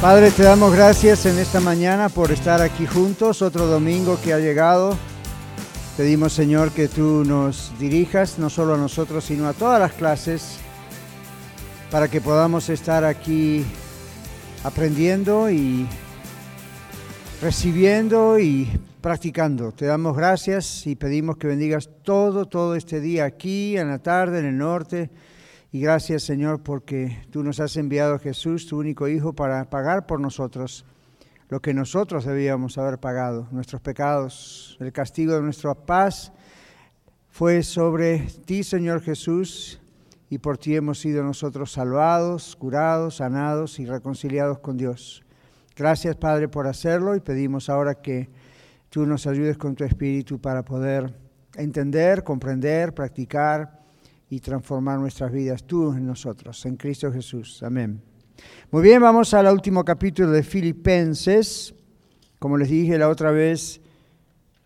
Padre, te damos gracias en esta mañana por estar aquí juntos, otro domingo que ha llegado. Pedimos, Señor, que tú nos dirijas, no solo a nosotros, sino a todas las clases, para que podamos estar aquí aprendiendo y recibiendo y practicando. Te damos gracias y pedimos que bendigas todo, todo este día aquí, en la tarde, en el norte y gracias Señor porque tú nos has enviado a Jesús, tu único Hijo, para pagar por nosotros lo que nosotros debíamos haber pagado, nuestros pecados. El castigo de nuestra paz fue sobre ti, Señor Jesús, y por ti hemos sido nosotros salvados, curados, sanados y reconciliados con Dios. Gracias, Padre, por hacerlo y pedimos ahora que tú nos ayudes con tu Espíritu para poder entender, comprender, practicar y transformar nuestras vidas tú en nosotros, en Cristo Jesús. Amén. Muy bien, vamos al último capítulo de Filipenses. Como les dije la otra vez,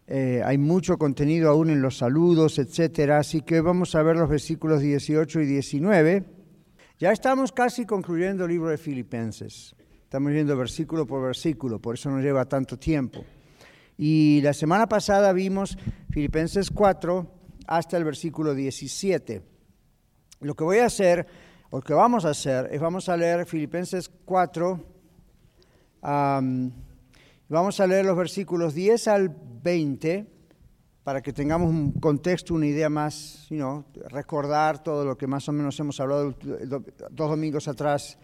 eh, hay mucho contenido aún en los saludos, etcétera, así que vamos a ver los versículos 18 y 19. Ya estamos casi concluyendo el libro de Filipenses. Estamos viendo versículo por versículo, por eso nos lleva tanto tiempo. Y la semana pasada vimos Filipenses 4 hasta el versículo 17. Lo que voy a hacer, o lo que vamos a hacer, es vamos a leer Filipenses 4, vamos a leer los versículos 10 al 20 para que tengamos un contexto, una idea más, you recordar todo lo que más o menos hemos hablado dos domingos atrás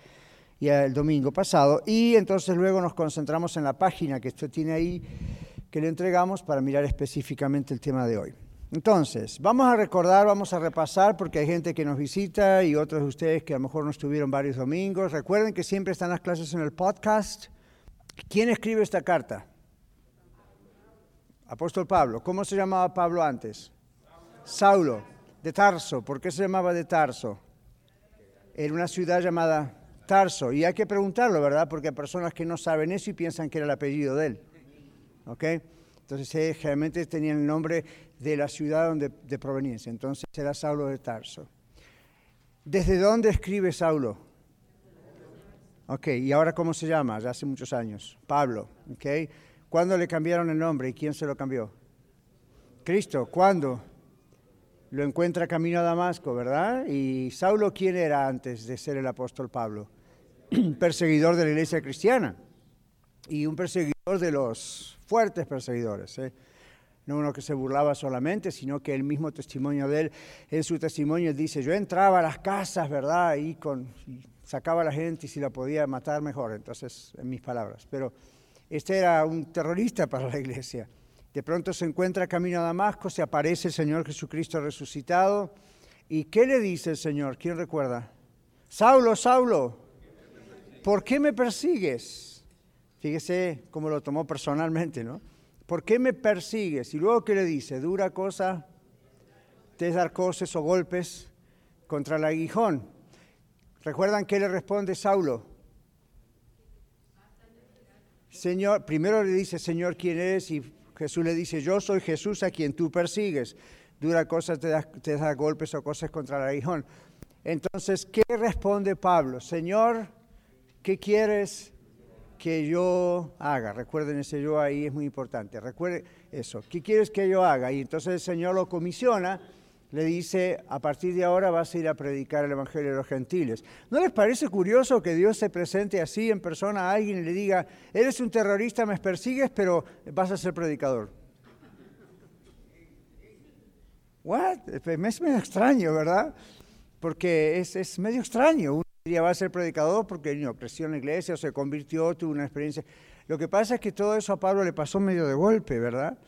y el domingo pasado. Y entonces luego nos concentramos en la página que usted tiene ahí, que le entregamos para mirar específicamente el tema de hoy. Entonces, vamos a recordar, vamos a repasar, porque hay gente que nos visita y otros de ustedes que a lo mejor no estuvieron varios domingos. Recuerden que siempre están las clases en el podcast. ¿Quién escribe esta carta? Apóstol Pablo. ¿Cómo se llamaba Pablo antes? Saulo, de Tarso. ¿Por qué se llamaba de Tarso? Era una ciudad llamada Tarso. Y hay que preguntarlo, ¿verdad? Porque hay personas que no saben eso y piensan que era el apellido de él. ¿Ok? Entonces, eh, generalmente tenían el nombre de la ciudad donde, de proveniencia. Entonces era Saulo de Tarso. ¿Desde dónde escribe Saulo? Ok, ¿y ahora cómo se llama? Hace muchos años. Pablo. Ok. ¿Cuándo le cambiaron el nombre y quién se lo cambió? Cristo. ¿Cuándo? Lo encuentra camino a Damasco, ¿verdad? ¿Y Saulo quién era antes de ser el apóstol Pablo? perseguidor de la iglesia cristiana y un perseguidor de los fuertes perseguidores. ¿eh? no uno que se burlaba solamente, sino que el mismo testimonio de él, en su testimonio dice, yo entraba a las casas, ¿verdad? Y, con, sacaba a la gente y si la podía matar mejor, entonces, en mis palabras. Pero este era un terrorista para la iglesia. De pronto se encuentra camino a Damasco, se aparece el Señor Jesucristo resucitado. ¿Y qué le dice el Señor? ¿Quién recuerda? Saulo, Saulo, ¿por qué me persigues? Fíjese cómo lo tomó personalmente, ¿no? ¿por qué me persigues? Y luego, ¿qué le dice? Dura cosa te dar cosas o golpes contra el aguijón. ¿Recuerdan qué le responde Saulo? Señor, primero le dice, Señor, ¿quién eres? Y Jesús le dice, yo soy Jesús a quien tú persigues. Dura cosa te da, te golpes o cosas contra el aguijón. Entonces, ¿qué responde Pablo? Señor, ¿qué quieres que yo haga. Recuerden ese yo ahí es muy importante. Recuerden eso. ¿Qué quieres que yo haga? Y entonces el Señor lo comisiona, le dice, a partir de ahora vas a ir a predicar el Evangelio de los gentiles. ¿No les parece curioso que Dios se presente así en persona a alguien y le diga, eres un terrorista, me persigues, pero vas a ser predicador? What? Es medio extraño, ¿verdad? Porque es, es medio extraño va a ser predicador porque no, creció en la iglesia se convirtió, tuvo una experiencia. Lo que pasa es que todo eso a Pablo le pasó medio de golpe, ¿verdad?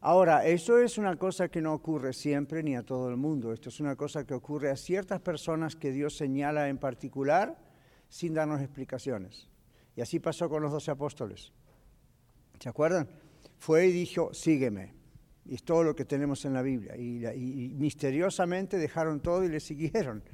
Ahora, eso es una cosa que no ocurre siempre ni a todo el mundo. Esto es una cosa que ocurre a ciertas personas que Dios señala en particular sin darnos explicaciones. Y así pasó con los doce apóstoles. ¿Se acuerdan? fue y dijo, sígueme. Y es todo lo que tenemos en la Biblia. Y, misteriosamente dejaron todo y le siguieron.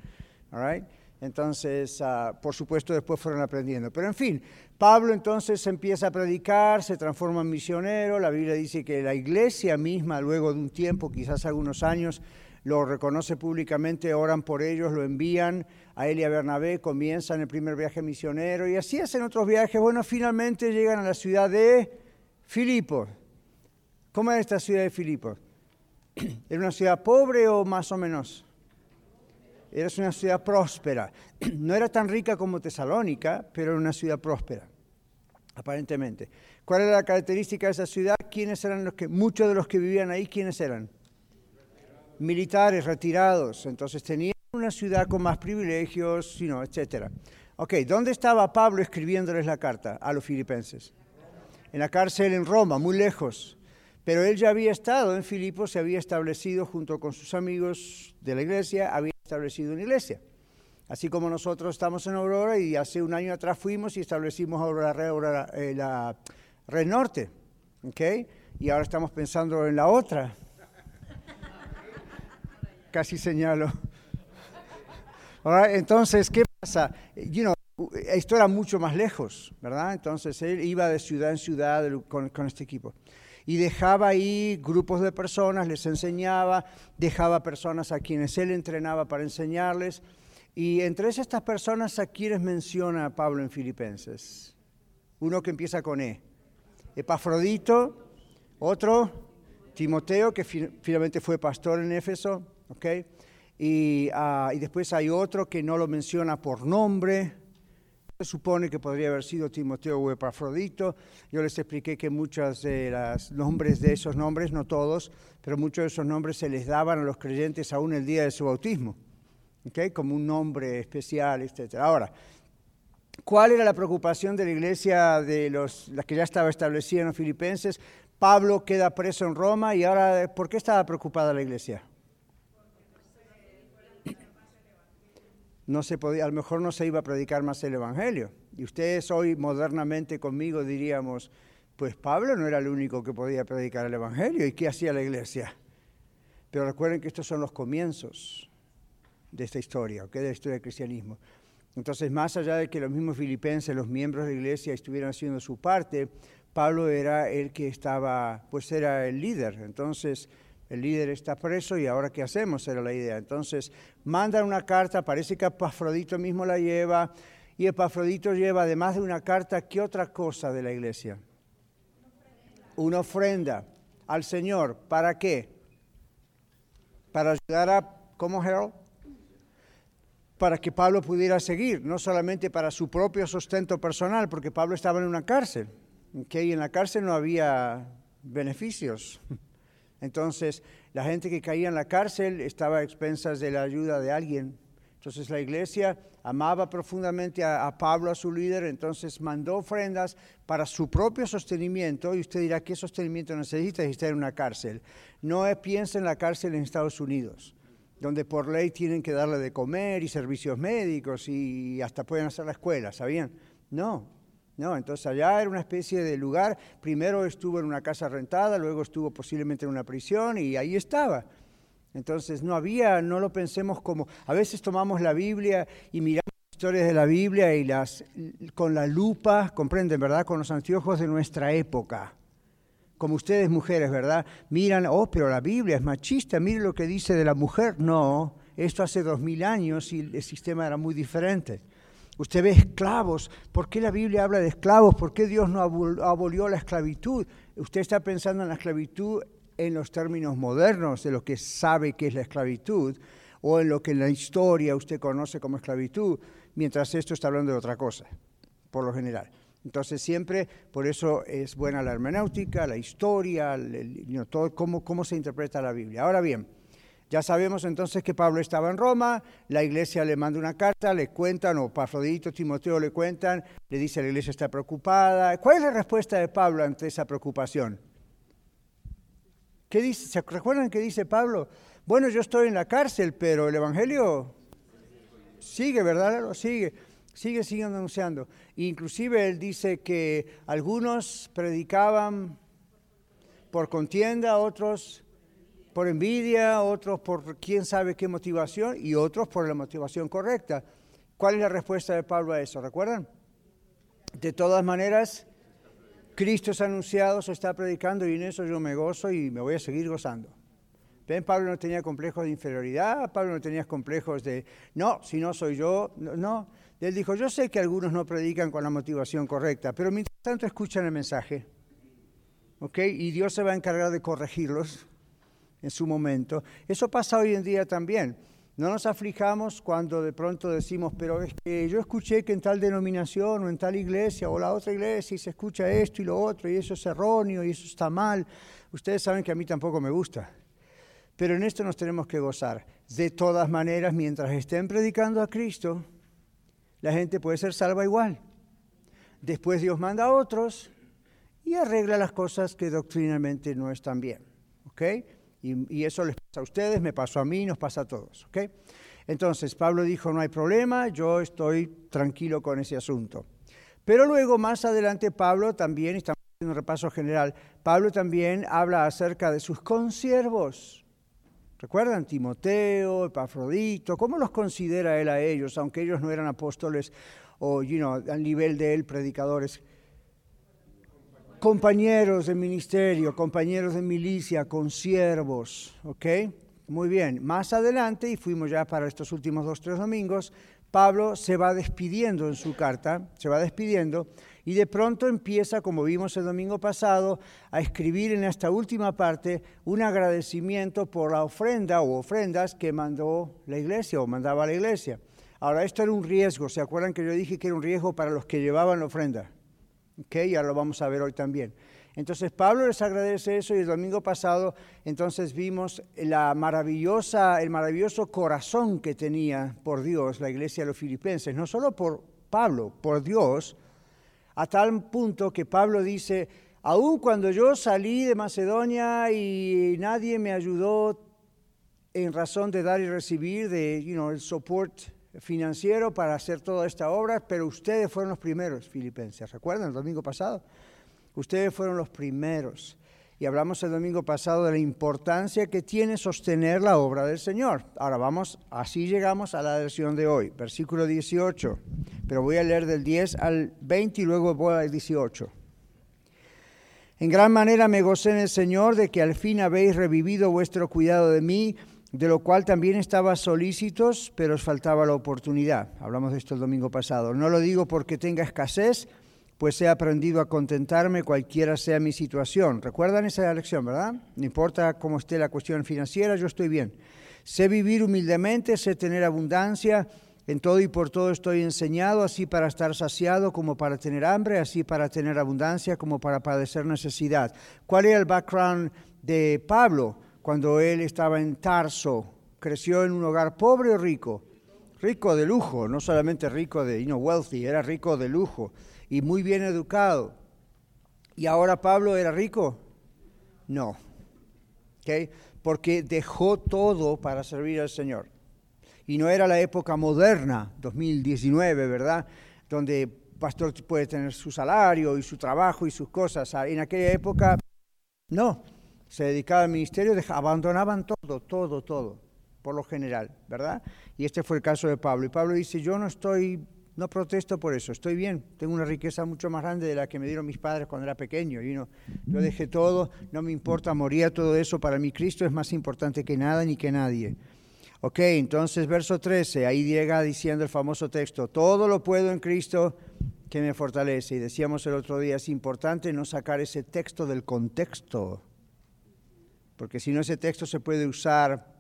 Entonces, ah, por supuesto, después fueron aprendiendo. Pero en fin, Pablo entonces empieza a predicar, se transforma en misionero. La Biblia dice que la iglesia misma, luego de un tiempo, quizás algunos años, lo reconoce públicamente, oran por ellos, lo envían a él y a Bernabé, comienzan el primer viaje misionero y así hacen otros viajes. Bueno, finalmente llegan a la ciudad de Filipos. ¿Cómo es esta ciudad de Filipos? ¿Era una ciudad pobre o más o menos? Era una ciudad próspera. No era tan rica como Tesalónica, pero era una ciudad próspera, aparentemente. ¿Cuál era la característica de esa ciudad? ¿Quiénes eran los que, muchos de los que vivían ahí, quiénes eran? militares retirados, entonces tenían una ciudad con más privilegios, sino, etc. Ok, ¿dónde estaba Pablo escribiéndoles la carta a los filipenses? En la cárcel en Roma, muy lejos. Pero él ya había estado en Filipos, se había establecido junto con sus amigos de la iglesia, había establecido una iglesia. Así como nosotros estamos en Aurora y hace un año atrás fuimos y establecimos Aurora, eh, la Red Norte. ¿okay? Y ahora estamos pensando en la otra, casi señalo. entonces, ¿qué pasa? esto era mucho más lejos, ¿verdad? Entonces él iba de ciudad en ciudad con, este equipo. Y dejaba ahí grupos de personas, les enseñaba, dejaba personas a quienes él entrenaba para enseñarles. Y entre estas personas, ¿a quienes menciona Pablo en Filipenses? Uno que empieza con E. Epafrodito, otro, Timoteo, que finalmente fue pastor en Éfeso, ¿okay? Ah, y, después hay otro que no lo menciona por nombre. Se supone que podría haber sido Timoteo o Epafrodito. Yo les expliqué que muchos de los nombres de esos nombres, no todos, pero muchos de esos nombres se les daban a los creyentes aún el día de su bautismo, ¿okay? como un nombre especial, etc. Ahora, ¿cuál era la preocupación de la iglesia de los, que ya estaba establecida en los filipenses? Pablo queda preso en Roma y ahora, ¿por qué estaba preocupada la iglesia? No se podía, a lo mejor no se iba a predicar más el Evangelio. Y ustedes hoy modernamente conmigo diríamos, pues Pablo no era el único que podía predicar el Evangelio. ¿Y qué hacía la iglesia? Pero recuerden que estos son los comienzos de esta historia, ¿ok? de la historia del cristianismo. Entonces, más allá de que los mismos filipenses, los miembros de la iglesia estuvieran haciendo su parte, Pablo era el que estaba, pues era el líder. Entonces, el líder está preso y ahora qué hacemos, era la idea. Entonces mandan una carta, parece que Epafrodito mismo la lleva, y Epafrodito lleva además de una carta, ¿qué otra cosa de la iglesia? Una ofrenda al Señor. ¿Para qué? Para ayudar a, ¿cómo Harold? Para que Pablo pudiera seguir, no solamente para su propio sustento personal, porque Pablo estaba en una cárcel, que en la cárcel no había beneficios. Entonces, la gente que caía en la cárcel estaba a expensas de la ayuda de alguien. Entonces, la iglesia amaba profundamente a, Pablo, a su líder, entonces mandó ofrendas para su propio sostenimiento. Y usted dirá, ¿qué sostenimiento necesita si está en una cárcel? No piensa en la cárcel en Estados Unidos donde por ley tienen que darle de comer y servicios médicos y hasta pueden hacer la escuela, ¿sabían? No, no, entonces allá era una especie de lugar, primero estuvo en una casa rentada, luego estuvo posiblemente en una prisión y ahí estaba. Entonces no había, no lo pensemos como, a veces tomamos la Biblia y miramos historias de la Biblia y las con la lupa, comprenden, ¿verdad? Con los anteojos de nuestra época. Como ustedes mujeres, ¿verdad? Miran, oh, pero la Biblia es machista, mire lo que dice de la mujer. No, esto hace dos mil años y el sistema era muy diferente. Usted ve esclavos. ¿Por qué la Biblia habla de esclavos? ¿Por qué Dios no abolió la esclavitud? Usted está pensando en la esclavitud en los términos modernos de lo que sabe que es la esclavitud o en lo que en la historia usted conoce como esclavitud, mientras esto está hablando de otra cosa, por lo general. Entonces siempre, por eso es buena la hermenéutica, la historia, todo, cómo, cómo se interpreta la Biblia. Ahora bien, ya sabemos entonces que Pablo estaba en Roma, la iglesia le manda una carta, le cuentan, o Pafrodito, Timoteo le cuentan, le dice la iglesia está preocupada. ¿Cuál es la respuesta de Pablo ante esa preocupación? ¿Qué dice? ¿Se recuerdan que dice Pablo? Bueno, yo estoy en la cárcel, pero el Evangelio sigue, ¿verdad? Sigue, sigue, sigue anunciando. Inclusive él dice que algunos predicaban por contienda, otros por envidia, otros por quién sabe qué motivación y otros por la motivación correcta. ¿Cuál es la respuesta de Pablo a eso? ¿Recuerdan? De todas maneras, Cristo es anunciado, se está predicando y en eso yo me gozo y me voy a seguir gozando. ¿Ven? Pablo no tenía complejos de inferioridad, Pablo no tenía complejos de, no, si no soy yo, no. Él dijo, yo sé que algunos no predican con la motivación correcta, pero mientras tanto escuchan el mensaje, ¿ok? Y Dios se va a encargar de corregirlos en su momento. Eso pasa hoy en día también. No nos aflijamos cuando de pronto decimos, pero es que yo escuché que en tal denominación o en tal iglesia o la otra iglesia se escucha esto y lo otro y eso es erróneo y eso está mal. Ustedes saben que a mí tampoco me gusta. Pero en esto nos tenemos que gozar. De todas maneras, mientras estén predicando a Cristo, la gente puede ser salva igual. Después Dios manda a otros y arregla las cosas que doctrinalmente no están bien. ¿Ok? Y, eso les pasa a ustedes, me pasó a mí, nos pasa a todos. Entonces, Pablo dijo, no hay problema, yo estoy tranquilo con ese asunto. Pero luego, más adelante, Pablo también, estamos haciendo un repaso general, Pablo también habla acerca de sus consiervos. ¿Recuerdan? Timoteo, Epafrodito, ¿cómo los considera él a ellos, aunque ellos no eran apóstoles o, you know, al nivel de él, predicadores? Compañeros de ministerio, compañeros de milicia, consiervos, ¿ok? Muy bien, más adelante, y fuimos ya para estos últimos dos, tres domingos, Pablo se va despidiendo en su carta, se va despidiendo, y de pronto empieza, como vimos el domingo pasado, a escribir en esta última parte un agradecimiento por la ofrenda o ofrendas que mandó la iglesia o mandaba la iglesia. Ahora, esto era un riesgo, ¿se acuerdan que yo dije que era un riesgo para los que llevaban la ofrenda? Ok, ya lo vamos a ver hoy también. Entonces Pablo les agradece eso y el domingo pasado entonces vimos la maravillosa, el maravilloso corazón que tenía por Dios la iglesia de los filipenses, no solo por Pablo, por Dios, a tal punto que Pablo dice, aun cuando yo salí de Macedonia y nadie me ayudó en razón de dar y recibir de, you know, el soporte financiero para hacer toda esta obra, pero ustedes fueron los primeros, filipenses. ¿Recuerdan el domingo pasado? Ustedes fueron los primeros. Y hablamos el domingo pasado de la importancia que tiene sostener la obra del Señor. Ahora vamos, así llegamos a la lección de hoy, versículo 18. Pero voy a leer del 10 al 20 y luego voy al 18. En gran manera me gocé en el Señor de que al fin habéis revivido vuestro cuidado de mí, de lo cual también estaba solícitos, pero os faltaba la oportunidad. Hablamos de esto el domingo pasado. No lo digo porque tenga escasez, pues he aprendido a contentarme cualquiera sea mi situación. ¿Recuerdan esa lección, verdad? No importa cómo esté la cuestión financiera, yo estoy bien. Sé vivir humildemente, sé tener abundancia, en todo y por todo estoy enseñado, así para estar saciado como para tener hambre, así para tener abundancia como para padecer necesidad. ¿Cuál era el background de Pablo cuando él estaba en Tarso? ¿Creció en un hogar pobre o rico? Rico de lujo, no solamente rico de, you know, wealthy, era rico de lujo y muy bien educado. ¿Y ahora Pablo era rico? No. ¿Okay? Porque dejó todo para servir al Señor. Y no era la época moderna, 2019, ¿verdad? Donde pastor puede tener su salario y su trabajo y sus cosas. En aquella época, no. Se dedicaba al ministerio, abandonaban todo, todo, todo, por lo general, ¿verdad? Y este fue el caso de Pablo. Y Pablo dice, yo no estoy no protesto por eso, estoy bien, tengo una riqueza mucho más grande de la que me dieron mis padres cuando era pequeño. Y no, yo dejé todo, no me importa, moría todo eso, para mí Cristo es más importante que nada ni que nadie. Ok, entonces verso 13, ahí llega diciendo el famoso texto, todo lo puedo en Cristo que me fortalece. Y decíamos el otro día, es importante no sacar ese texto del contexto, porque si no ese texto se puede usar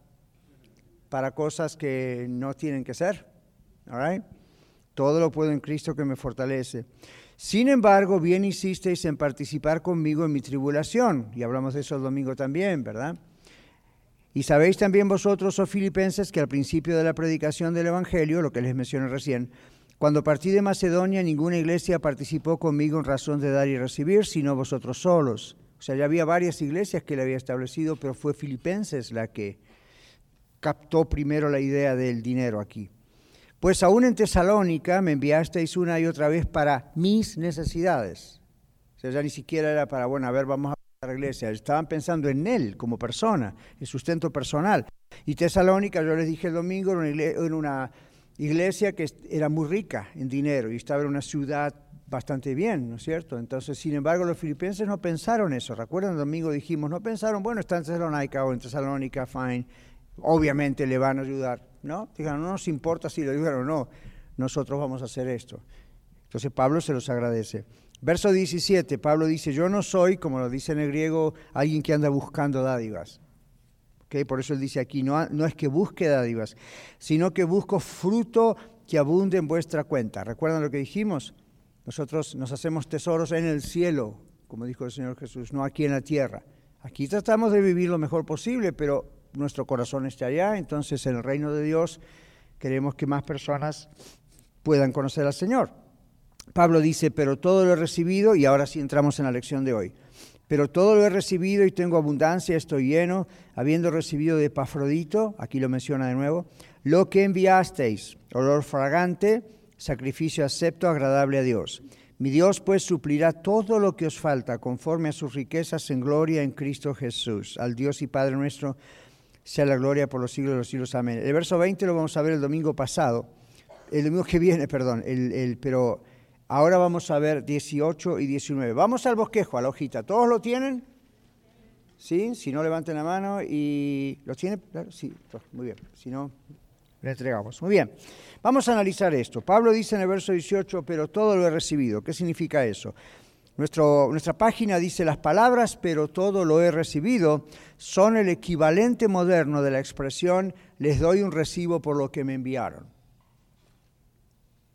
para cosas que no tienen que ser. All? Todo lo puedo en Cristo que me fortalece. Sin embargo, bien insisteis en participar conmigo en mi tribulación. Y hablamos de eso el domingo también, ¿verdad? Y sabéis también vosotros, oh filipenses, que al principio de la predicación del Evangelio, lo que les mencioné recién, cuando partí de Macedonia, ninguna iglesia participó conmigo en razón de dar y recibir, sino vosotros solos. O sea, ya había varias iglesias que le había establecido, pero fue Filipenses la que captó primero la idea del dinero aquí. Pues aún en Tesalónica me enviasteis una y otra vez para mis necesidades. O sea, ya ni siquiera era para, bueno, a ver, vamos a la iglesia, estaban pensando en él como persona, en sustento personal. Y Tesalónica, yo les dije el domingo, era una iglesia que era muy rica en dinero y estaba en una ciudad bastante bien, ¿no es cierto? Entonces, sin embargo, los filipenses no pensaron eso. ¿Recuerdan? Domingo dijimos, no pensaron, bueno, está en Tesalónica o en Tesalónica, fine, obviamente le van a ayudar, ¿no? Dijeron, no nos importa si le ayudan o no, nosotros vamos a hacer esto. Entonces Pablo se los agradece. Verso 17, Pablo dice, yo no soy, como lo dice en el griego, alguien que anda buscando dádivas. ¿Okay? Por eso él dice aquí, no, no es que busque dádivas, sino que busco fruto que abunde en vuestra cuenta. ¿Recuerdan lo que dijimos? Nosotros nos hacemos tesoros en el cielo, como dijo el Señor Jesús, no aquí en la tierra. Aquí tratamos de vivir lo mejor posible, pero nuestro corazón está allá, entonces en el reino de Dios queremos que más personas puedan conocer al Señor. Pablo dice, pero todo lo he recibido, y ahora sí entramos en la lección de hoy. Pero todo lo he recibido y tengo abundancia, estoy lleno, habiendo recibido de Epafrodito, aquí lo menciona de nuevo, lo que enviasteis, olor fragante, sacrificio acepto, agradable a Dios. Mi Dios pues suplirá todo lo que os falta conforme a sus riquezas en gloria en Cristo Jesús. Al Dios y Padre nuestro sea la gloria por los siglos de los siglos. Amén. El verso 20 lo vamos a ver el domingo pasado, el domingo que viene, perdón, el, pero Ahora vamos a ver 18 y 19. Vamos al bosquejo, a la hojita. ¿Todos lo tienen? ¿Sí? Si no, levanten la mano y... ¿Lo tienen? Sí, muy bien. Si no, le entregamos. Muy bien. Vamos a analizar esto. Pablo dice en el verso 18, pero todo lo he recibido. ¿Qué significa eso? Nuestro, nuestra página dice las palabras, pero todo lo he recibido, son el equivalente moderno de la expresión, les doy un recibo por lo que me enviaron.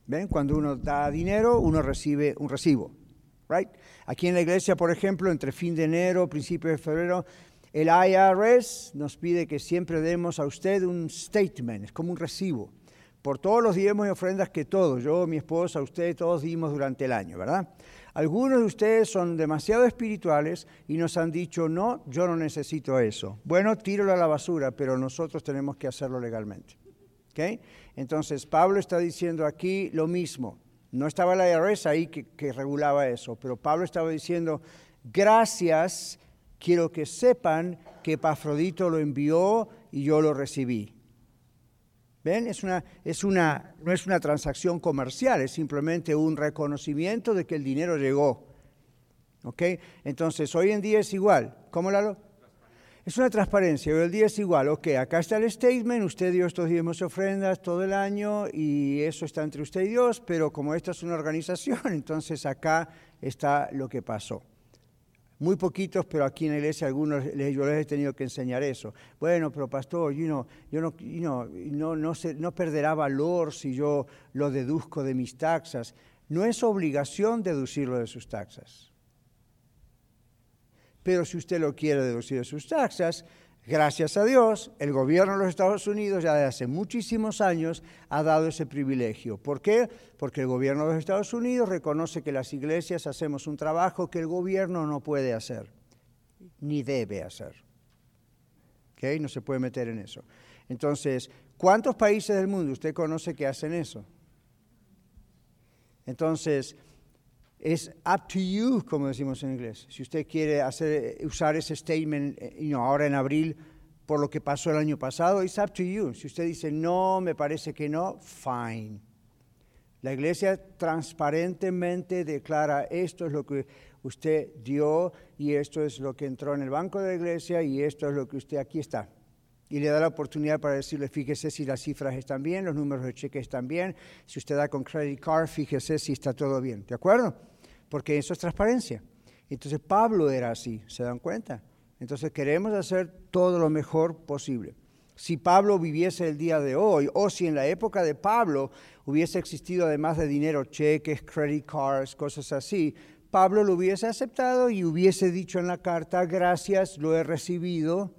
¿Ven? Cuando uno da dinero, uno recibe un recibo. Right? Aquí en la iglesia, por ejemplo, entre fin de enero, principio de febrero, el IRS nos pide que siempre demos a usted un statement, es como un recibo, por todos los diezmos y ofrendas que todos, yo, mi esposa, usted, todos dimos durante el año, ¿verdad? Algunos de ustedes son demasiado espirituales y nos han dicho, no, yo no necesito eso. Bueno, tíralo a la basura, pero nosotros tenemos que hacerlo legalmente. ¿Okay? Entonces, Pablo está diciendo aquí lo mismo. No estaba la IRS ahí que, regulaba eso, pero Pablo estaba diciendo, gracias, quiero que sepan que Pafrodito lo envió y yo lo recibí. ¿Ven? Es una, es una, no es una transacción comercial, es simplemente un reconocimiento de que el dinero llegó. ¿Ok? Entonces, hoy en día es igual. ¿Cómo, Lalo? Es una transparencia, el día es igual, ok, acá está el statement, usted dio estos diezmos ofrendas todo el año y eso está entre usted y Dios, pero como esta es una organización, entonces acá está lo que pasó. Muy poquitos, pero aquí en la iglesia algunos yo les he tenido que enseñar eso. Bueno, pero pastor, yo no, no, no, no perderá valor si yo lo deduzco de mis taxas. No es obligación deducirlo de sus taxas. Pero si usted lo quiere deducir de sus taxas, gracias a Dios, el gobierno de los Estados Unidos ya desde hace muchísimos años ha dado ese privilegio. ¿Por qué? Porque el gobierno de los Estados Unidos reconoce que las iglesias hacemos un trabajo que el gobierno no puede hacer, ni debe hacer. ¿Okay? No se puede meter en eso. Entonces, ¿cuántos países del mundo usted conoce que hacen eso? Entonces, es up to you, como decimos en inglés. Si usted quiere hacer, usar ese statement you ahora en abril por lo que pasó el año pasado, es up to you. Si usted dice no, me parece que no, fine. La iglesia transparentemente declara esto es lo que usted dio y esto es lo que entró en el banco de la iglesia y esto es lo que usted aquí está. Y le da la oportunidad para decirle, fíjese si las cifras están bien, los números de cheque están bien, si usted da con credit card, fíjese si está todo bien. ¿De acuerdo? Porque eso es transparencia. Entonces Pablo era así, ¿se dan cuenta? Entonces queremos hacer todo lo mejor posible. Si Pablo viviese el día de hoy, o si en la época de Pablo hubiese existido además de dinero, cheques, credit cards, cosas así, Pablo lo hubiese aceptado y hubiese dicho en la carta, gracias, lo he recibido,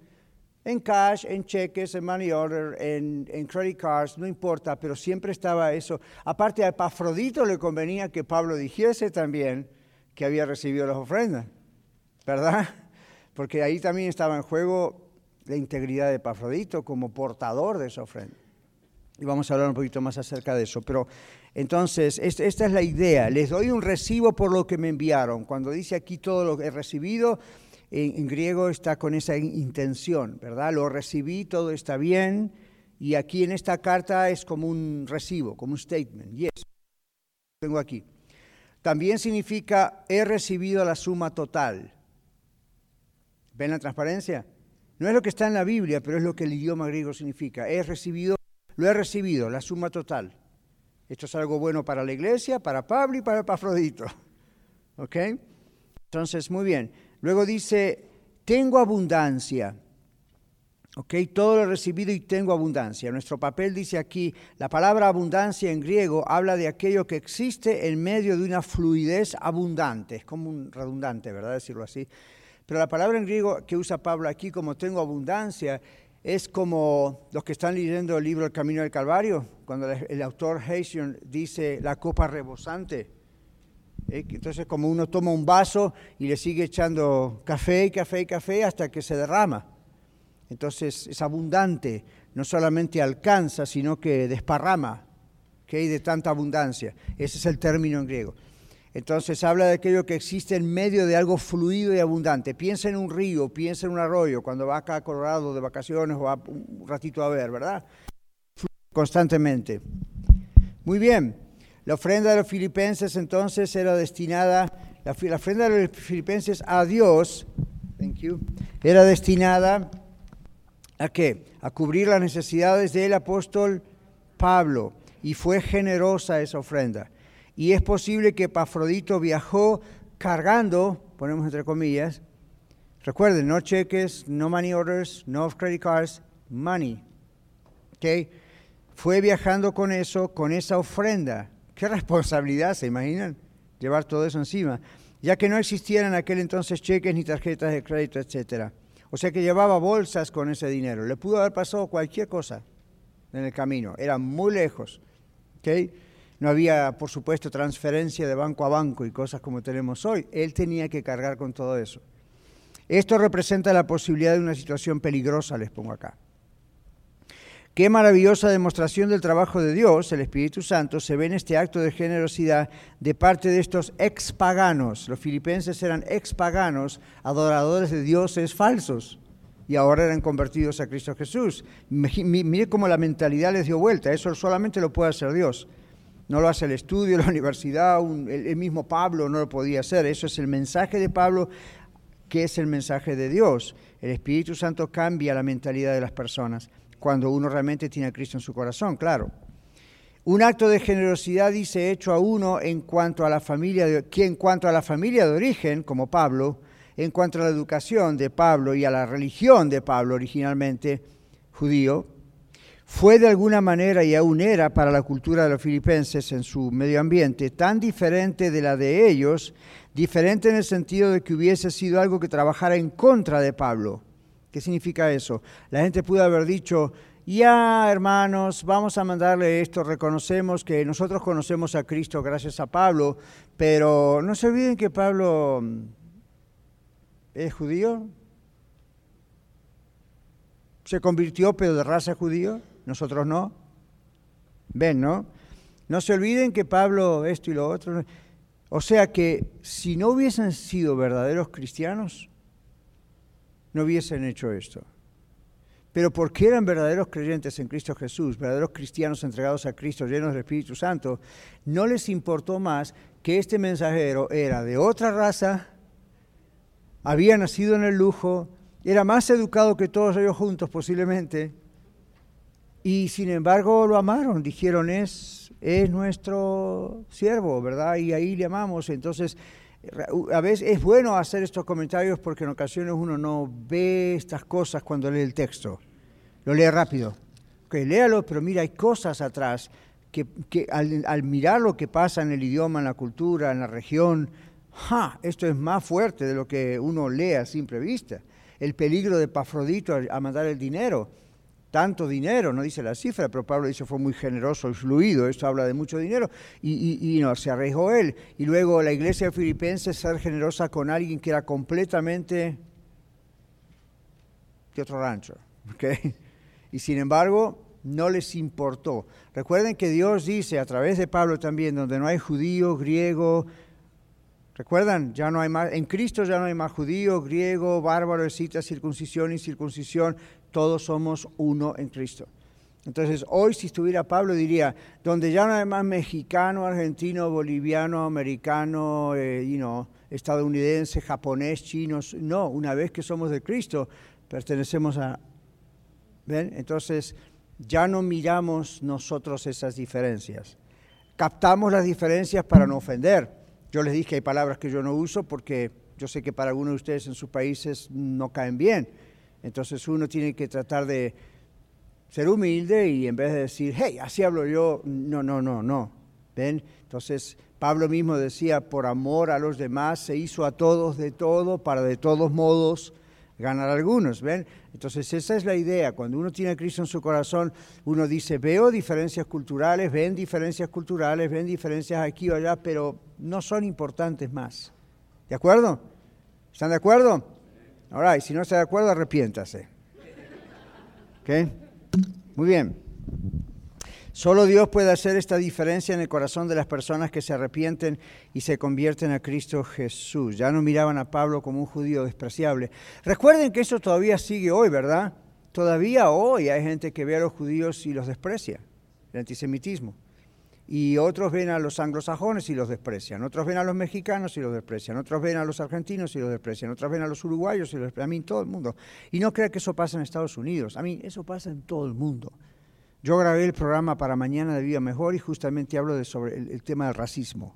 en cash, en cheques, en money order, en, credit cards, no importa, pero siempre estaba eso. Aparte a Epafrodito le convenía que Pablo dijese también que había recibido las ofrendas, ¿verdad? Porque ahí también estaba en juego la integridad de Epafrodito como portador de esa ofrenda. Y vamos a hablar un poquito más acerca de eso. Pero entonces, esta es la idea. Les doy un recibo por lo que me enviaron. Cuando dice aquí todo lo que he recibido, en, griego está con esa intención, ¿verdad? Lo recibí, todo está bien, y aquí en esta carta es como un recibo, como un statement. Yes, tengo aquí. También significa he recibido la suma total. ¿Ven la transparencia? No es lo que está en la Biblia, pero es lo que el idioma griego significa. He recibido, lo he recibido, la suma total. Esto es algo bueno para la iglesia, para Pablo y para Epafrodito. ¿Ok? Entonces, muy bien. Luego dice, tengo abundancia. ¿Ok? Todo lo recibido y tengo abundancia. Nuestro papel dice aquí, la palabra abundancia en griego habla de aquello que existe en medio de una fluidez abundante. Es como un redundante, ¿verdad? Decirlo así. Pero la palabra en griego que usa Pablo aquí como tengo abundancia es como los que están leyendo el libro El Camino del Calvario, cuando el autor Hesiod dice la copa rebosante. ¿Eh? Entonces, como uno toma un vaso y le sigue echando café y café y café hasta que se derrama. Entonces, es abundante, no solamente alcanza, sino que desparrama, que hay de tanta abundancia. Ese es el término en griego. Entonces habla de aquello que existe en medio de algo fluido y abundante. Piensa en un río, piensa en un arroyo, cuando va acá a Colorado de vacaciones o va un ratito a ver, ¿verdad? Constantemente. Muy bien. La ofrenda de los filipenses entonces era destinada, la, ofrenda de los filipenses a Dios, thank you, era destinada a qué? A cubrir las necesidades del apóstol Pablo. Y fue generosa esa ofrenda. Y es posible que Pafrodito viajó cargando, ponemos entre comillas, recuerden, no cheques, no money orders, no credit cards, money. ¿Okay? Fue viajando con eso, con esa ofrenda. Qué responsabilidad, ¿se imaginan? Llevar todo eso encima. Ya que no existían en aquel entonces cheques ni tarjetas de crédito, etc. O sea que llevaba bolsas con ese dinero. Le pudo haber pasado cualquier cosa en el camino. Era muy lejos. ¿okay? No había, por supuesto, transferencia de banco a banco y cosas como tenemos hoy. Él tenía que cargar con todo eso. Esto representa la posibilidad de una situación peligrosa, les pongo acá. Qué maravillosa demostración del trabajo de Dios, el Espíritu Santo, se ve en este acto de generosidad de parte de estos ex paganos. Los filipenses eran ex paganos, adoradores de dioses falsos, y ahora eran convertidos a Cristo Jesús. Mire cómo la mentalidad les dio vuelta, eso solamente lo puede hacer Dios. No lo hace el estudio, la universidad, el, mismo Pablo no lo podía hacer. Eso es el mensaje de Pablo, que es el mensaje de Dios. El Espíritu Santo cambia la mentalidad de las personas cuando uno realmente tiene a Cristo en su corazón, claro. Un acto de generosidad dice hecho a uno en cuanto a la familia de, que cuanto a la familia de origen, como Pablo, en cuanto a la educación de Pablo y a la religión de Pablo originalmente judío, fue de alguna manera y aún era para la cultura de los filipenses en su medio ambiente tan diferente de la de ellos, diferente en el sentido de que hubiese sido algo que trabajara en contra de Pablo. ¿Qué significa eso? La gente pudo haber dicho, ya hermanos, vamos a mandarle esto, reconocemos que nosotros conocemos a Cristo gracias a Pablo, pero no se olviden que Pablo es judío, se convirtió pero de raza judía nosotros no. Ven, ¿no? No se olviden que Pablo esto y lo otro. O sea que si no hubiesen sido verdaderos cristianos, no hubiesen hecho esto. Pero porque eran verdaderos creyentes en Cristo Jesús, verdaderos cristianos entregados a Cristo, llenos del Espíritu Santo, no les importó más que este mensajero era de otra raza, había nacido en el lujo, era más educado que todos ellos juntos posiblemente, y sin embargo lo amaron, dijeron, es, es nuestro siervo, ¿verdad? Y ahí le amamos. Entonces, a veces es bueno hacer estos comentarios porque en ocasiones uno no ve estas cosas cuando lee el texto. Lo lee rápido. Ok, léalo, pero mira, hay cosas atrás que, al, mirar lo que pasa en el idioma, en la cultura, en la región, esto es más fuerte de lo que uno lee a simple vista. El peligro de Pafrodito a mandar el dinero tanto dinero, no dice la cifra, pero Pablo dice fue muy generoso y fluido, esto habla de mucho dinero, y, no, se arriesgó él. Y luego la iglesia filipense ser generosa con alguien que era completamente de otro rancho, Y sin embargo, no les importó. Recuerden que Dios dice a través de Pablo también, donde no hay judío, griego, ¿Recuerdan? Ya no hay más, en Cristo ya no hay más judío, griego, bárbaro, cita, circuncisión y circuncisión, todos somos uno en Cristo. Entonces, hoy si estuviera Pablo diría, donde ya no hay más mexicano, argentino, boliviano, americano, eh, estadounidense, japonés, chino, no, una vez que somos de Cristo, pertenecemos a... ¿Ven? Entonces, ya no miramos nosotros esas diferencias. Captamos las diferencias para no ofender. Yo les dije, hay palabras que yo no uso porque yo sé que para algunos de ustedes en sus países no caen bien. Entonces uno tiene que tratar de ser humilde y en vez de decir, hey, así hablo yo, no, no, no, no. ¿Ven? Entonces Pablo mismo decía, por amor a los demás se hizo a todos de todo para de todos modos ganar algunos, ¿ven? Entonces esa es la idea, cuando uno tiene a Cristo en su corazón, uno dice, veo diferencias culturales, ven diferencias culturales, ven diferencias aquí o allá, pero no son importantes más. ¿De acuerdo? ¿Están de acuerdo? Ahora, si no está de acuerdo, arrepiéntase. Muy bien. Solo Dios puede hacer esta diferencia en el corazón de las personas que se arrepienten y se convierten a Cristo Jesús. Ya no miraban a Pablo como un judío despreciable. Recuerden que eso todavía sigue hoy, ¿verdad? Todavía hoy hay gente que ve a los judíos y los desprecia, el antisemitismo. Y otros ven a los anglosajones y los desprecian, otros ven a los mexicanos y los desprecian, otros ven a los argentinos y los desprecian, otros ven a los uruguayos y los desprecian, a mí todo el mundo. Y no crea que eso pasa en Estados Unidos, a mí eso pasa en todo el mundo. Yo grabé el programa para Mañana de Vida Mejor y justamente hablo de sobre el, tema del racismo.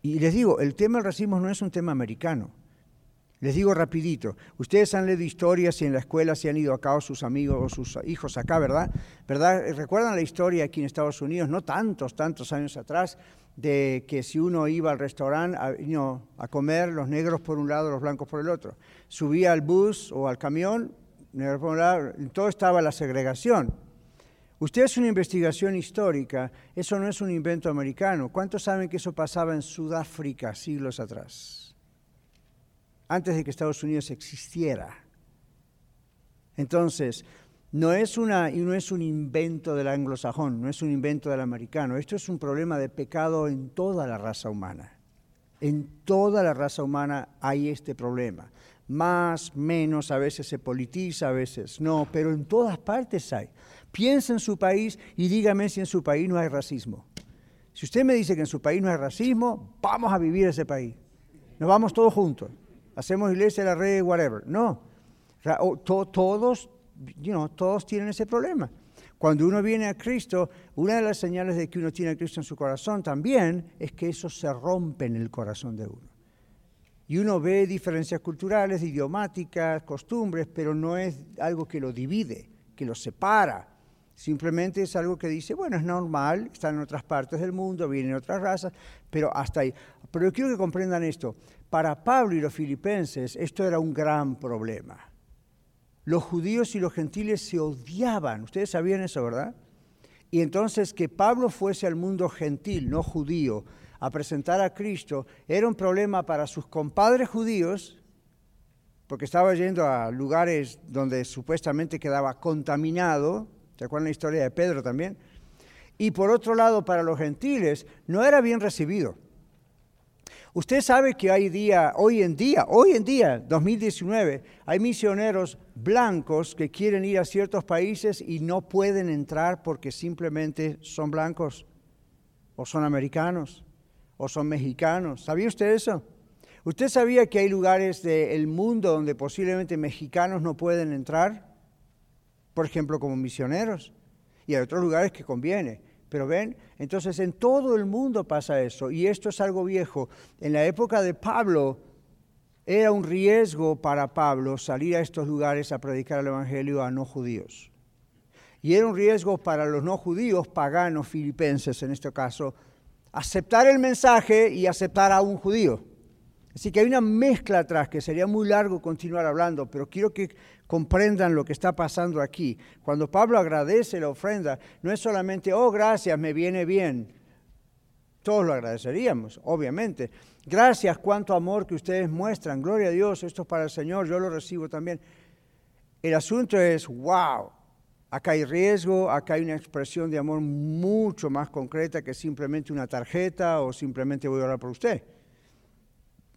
Y les digo, el tema del racismo no es un tema americano. Les digo rapidito, ustedes han leído historias y en la escuela se han ido acá o sus amigos o sus hijos acá, ¿verdad? ¿verdad? ¿Recuerdan la historia aquí en Estados Unidos, no tantos, tantos años atrás, de que si uno iba al restaurante a, a comer, los negros por un lado, los blancos por el otro? Subía al bus o al camión, negros por un lado, todo estaba la segregación. Usted es una investigación histórica, eso no es un invento americano. ¿Cuántos saben que eso pasaba en Sudáfrica siglos atrás? Antes de que Estados Unidos existiera. Entonces, no es, una, no es un invento del anglosajón, no es un invento del americano. Esto es un problema de pecado en toda la raza humana. En toda la raza humana hay este problema. Más, menos, a veces se politiza, a veces no, pero en todas partes hay. Piensa en su país y dígame si en su país no hay racismo. Si usted me dice que en su país no hay racismo, vamos a vivir ese país. Nos vamos todos juntos. Hacemos iglesia, la red, whatever. No. Todos, todos tienen ese problema. Cuando uno viene a Cristo, una de las señales de que uno tiene a Cristo en su corazón también es que eso se rompe en el corazón de uno. Y uno ve diferencias culturales, idiomáticas, costumbres, pero no es algo que lo divide, que lo separa. Simplemente es algo que dice, bueno, es normal, están en otras partes del mundo, vienen otras razas, pero hasta ahí. Pero yo quiero que comprendan esto. Para Pablo y los filipenses esto era un gran problema. Los judíos y los gentiles se odiaban. Ustedes sabían eso, ¿verdad? Y entonces que Pablo fuese al mundo gentil, no judío, a presentar a Cristo, era un problema para sus compadres judíos, porque estaba yendo a lugares donde supuestamente quedaba contaminado, ¿Se acuerdan la historia de Pedro también? Y por otro lado, para los gentiles, no era bien recibido. Usted sabe que hay día, hoy en día, hoy en día, 2019, hay misioneros blancos que quieren ir a ciertos países y no pueden entrar porque simplemente son blancos, o son americanos, o son mexicanos. ¿Sabía usted eso? ¿Usted sabía que hay lugares del mundo donde posiblemente mexicanos no pueden entrar? por ejemplo, como misioneros, y hay otros lugares que conviene. Pero ven, entonces en todo el mundo pasa eso, y esto es algo viejo. En la época de Pablo era un riesgo para Pablo salir a estos lugares a predicar el Evangelio a no judíos. Y era un riesgo para los no judíos, paganos, filipenses en este caso, aceptar el mensaje y aceptar a un judío. Así que hay una mezcla atrás que sería muy largo continuar hablando, pero quiero que comprendan lo que está pasando aquí. Cuando Pablo agradece la ofrenda, no es solamente, oh, gracias, me viene bien. Todos lo agradeceríamos, obviamente. Gracias, cuánto amor que ustedes muestran. Gloria a Dios, esto es para el Señor, yo lo recibo también. El asunto es, wow, acá hay riesgo, acá hay una expresión de amor mucho más concreta que simplemente una tarjeta o simplemente voy a orar por usted.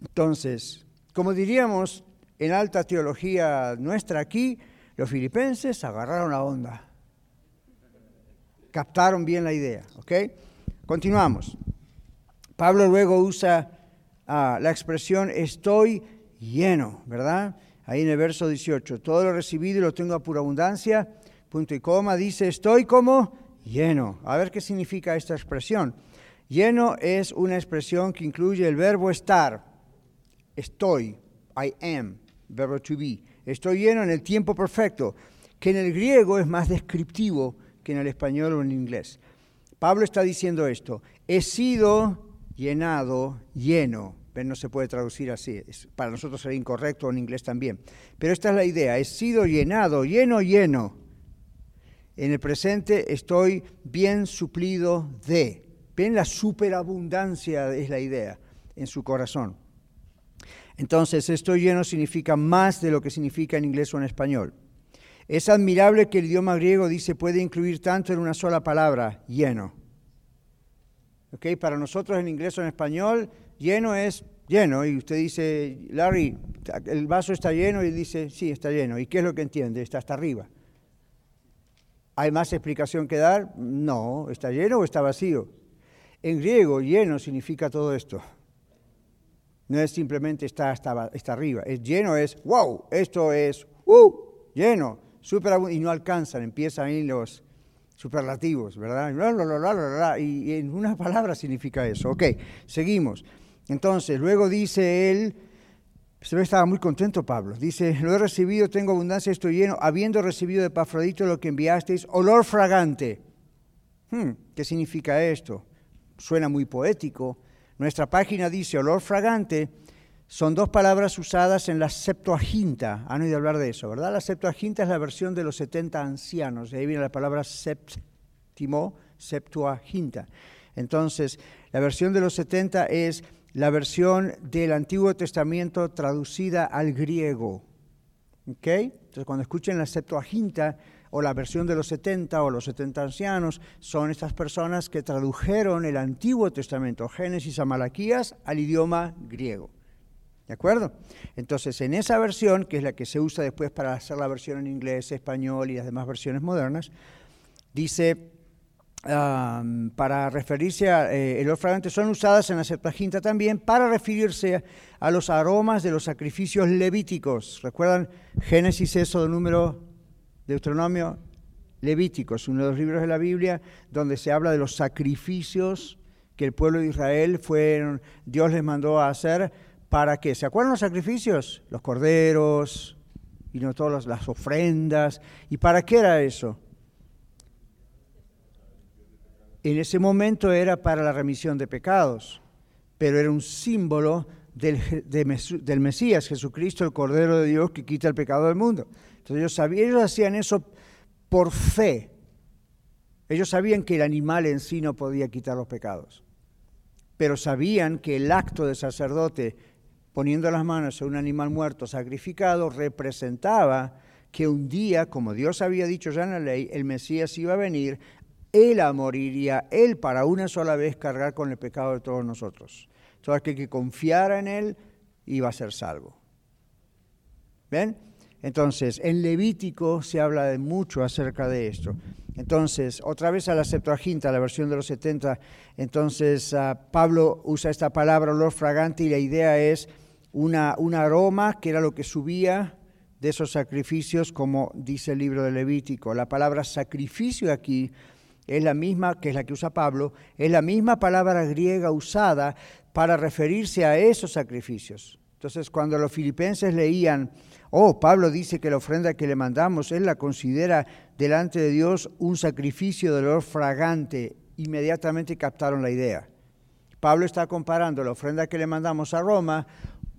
Entonces, como diríamos en alta teología nuestra aquí, los filipenses agarraron la onda. Captaron bien la idea, ¿ok? Continuamos. Pablo luego usa ah, la expresión estoy lleno, ¿verdad? Ahí en el verso 18, todo lo recibido y lo tengo a pura abundancia, punto y coma, dice estoy como lleno. A ver qué significa esta expresión. Lleno es una expresión que incluye el verbo estar. Estoy, I am, verbo to be. Estoy lleno en el tiempo perfecto, que en el griego es más descriptivo que en el español o en el inglés. Pablo está diciendo esto, he sido llenado, lleno. Pero no se puede traducir así, para nosotros sería incorrecto en inglés también. Pero esta es la idea, he sido llenado, lleno, lleno. En el presente estoy bien suplido de. Ven la superabundancia es la idea en su corazón. Entonces, estoy lleno significa más de lo que significa en inglés o en español. Es admirable que el idioma griego dice puede incluir tanto en una sola palabra, lleno. ¿Okay? Para nosotros en inglés o en español, lleno es lleno. Y usted dice, Larry, el vaso está lleno y dice, sí, está lleno. ¿Y qué es lo que entiende? Está hasta arriba. ¿Hay más explicación que dar? No, ¿está lleno o está vacío? En griego, lleno significa todo esto. No es simplemente está hasta, arriba. Es lleno, es wow, esto es uh, lleno, super, y no alcanzan, empiezan ahí los, superlativos, ¿verdad? Y en una palabra significa eso. Ok, seguimos. Entonces, luego dice él, se ve estaba muy contento Pablo, dice, lo he recibido, tengo abundancia, estoy lleno, habiendo recibido de Pafrodito lo que enviasteis, olor fragante. Hmm, ¿Qué significa esto? Suena muy poético. Nuestra página dice olor fragante son dos palabras usadas en la Septuaginta. Han oído hablar de eso, ¿verdad? La Septuaginta es la versión de los 70 ancianos. De ahí viene la palabra séptimo, Septuaginta. Entonces, la versión de los 70 es la versión del Antiguo Testamento traducida al griego. ¿Ok? Entonces, cuando escuchen la Septuaginta o la versión de los 70 o los 70 ancianos, son estas personas que tradujeron el Antiguo Testamento, Génesis a Malaquías, al idioma griego. ¿De acuerdo? Entonces, en esa versión, que es la que se usa después para hacer la versión en inglés, español y las demás versiones modernas, dice, para referirse a eh, el fragante, son usadas en la Septuaginta también para referirse a los aromas de los sacrificios levíticos. ¿Recuerdan Génesis, eso, número Deuteronomio? Levíticos, uno de los libros de la Biblia donde se habla de los sacrificios que el pueblo de Israel fueron, Dios les mandó a hacer ¿Para qué? ¿Se acuerdan los sacrificios? Los corderos, y no todas las ofrendas. ¿Y para qué era eso? En ese momento era para la remisión de pecados, pero era un símbolo del, del Mesías, Jesucristo, el Cordero de Dios que quita el pecado del mundo. Entonces ellos sabían, ellos hacían eso por fe. Ellos sabían que el animal en sí no podía quitar los pecados, pero sabían que el acto de sacerdote poniendo las manos en un animal muerto sacrificado, representaba que un día, como Dios había dicho ya en la ley, el Mesías iba a venir, Él moriría, Él para una sola vez cargar con el pecado de todos nosotros. Todo aquel que confiara en Él iba a ser salvo. ¿Ven? Entonces, en Levítico se habla de mucho acerca de esto. Entonces, otra vez a la Septuaginta, la versión de los 70, entonces ah, Pablo usa esta palabra olor fragante y la idea es una, un aroma que era lo que subía de esos sacrificios, como dice el libro de Levítico. La palabra sacrificio aquí es la misma, que es la que usa Pablo, es la misma palabra griega usada para referirse a esos sacrificios. Entonces, cuando los filipenses leían, oh, Pablo dice que la ofrenda que le mandamos, él la considera delante de Dios un sacrificio de olor fragante, inmediatamente captaron la idea. Pablo está comparando la ofrenda que le mandamos a Roma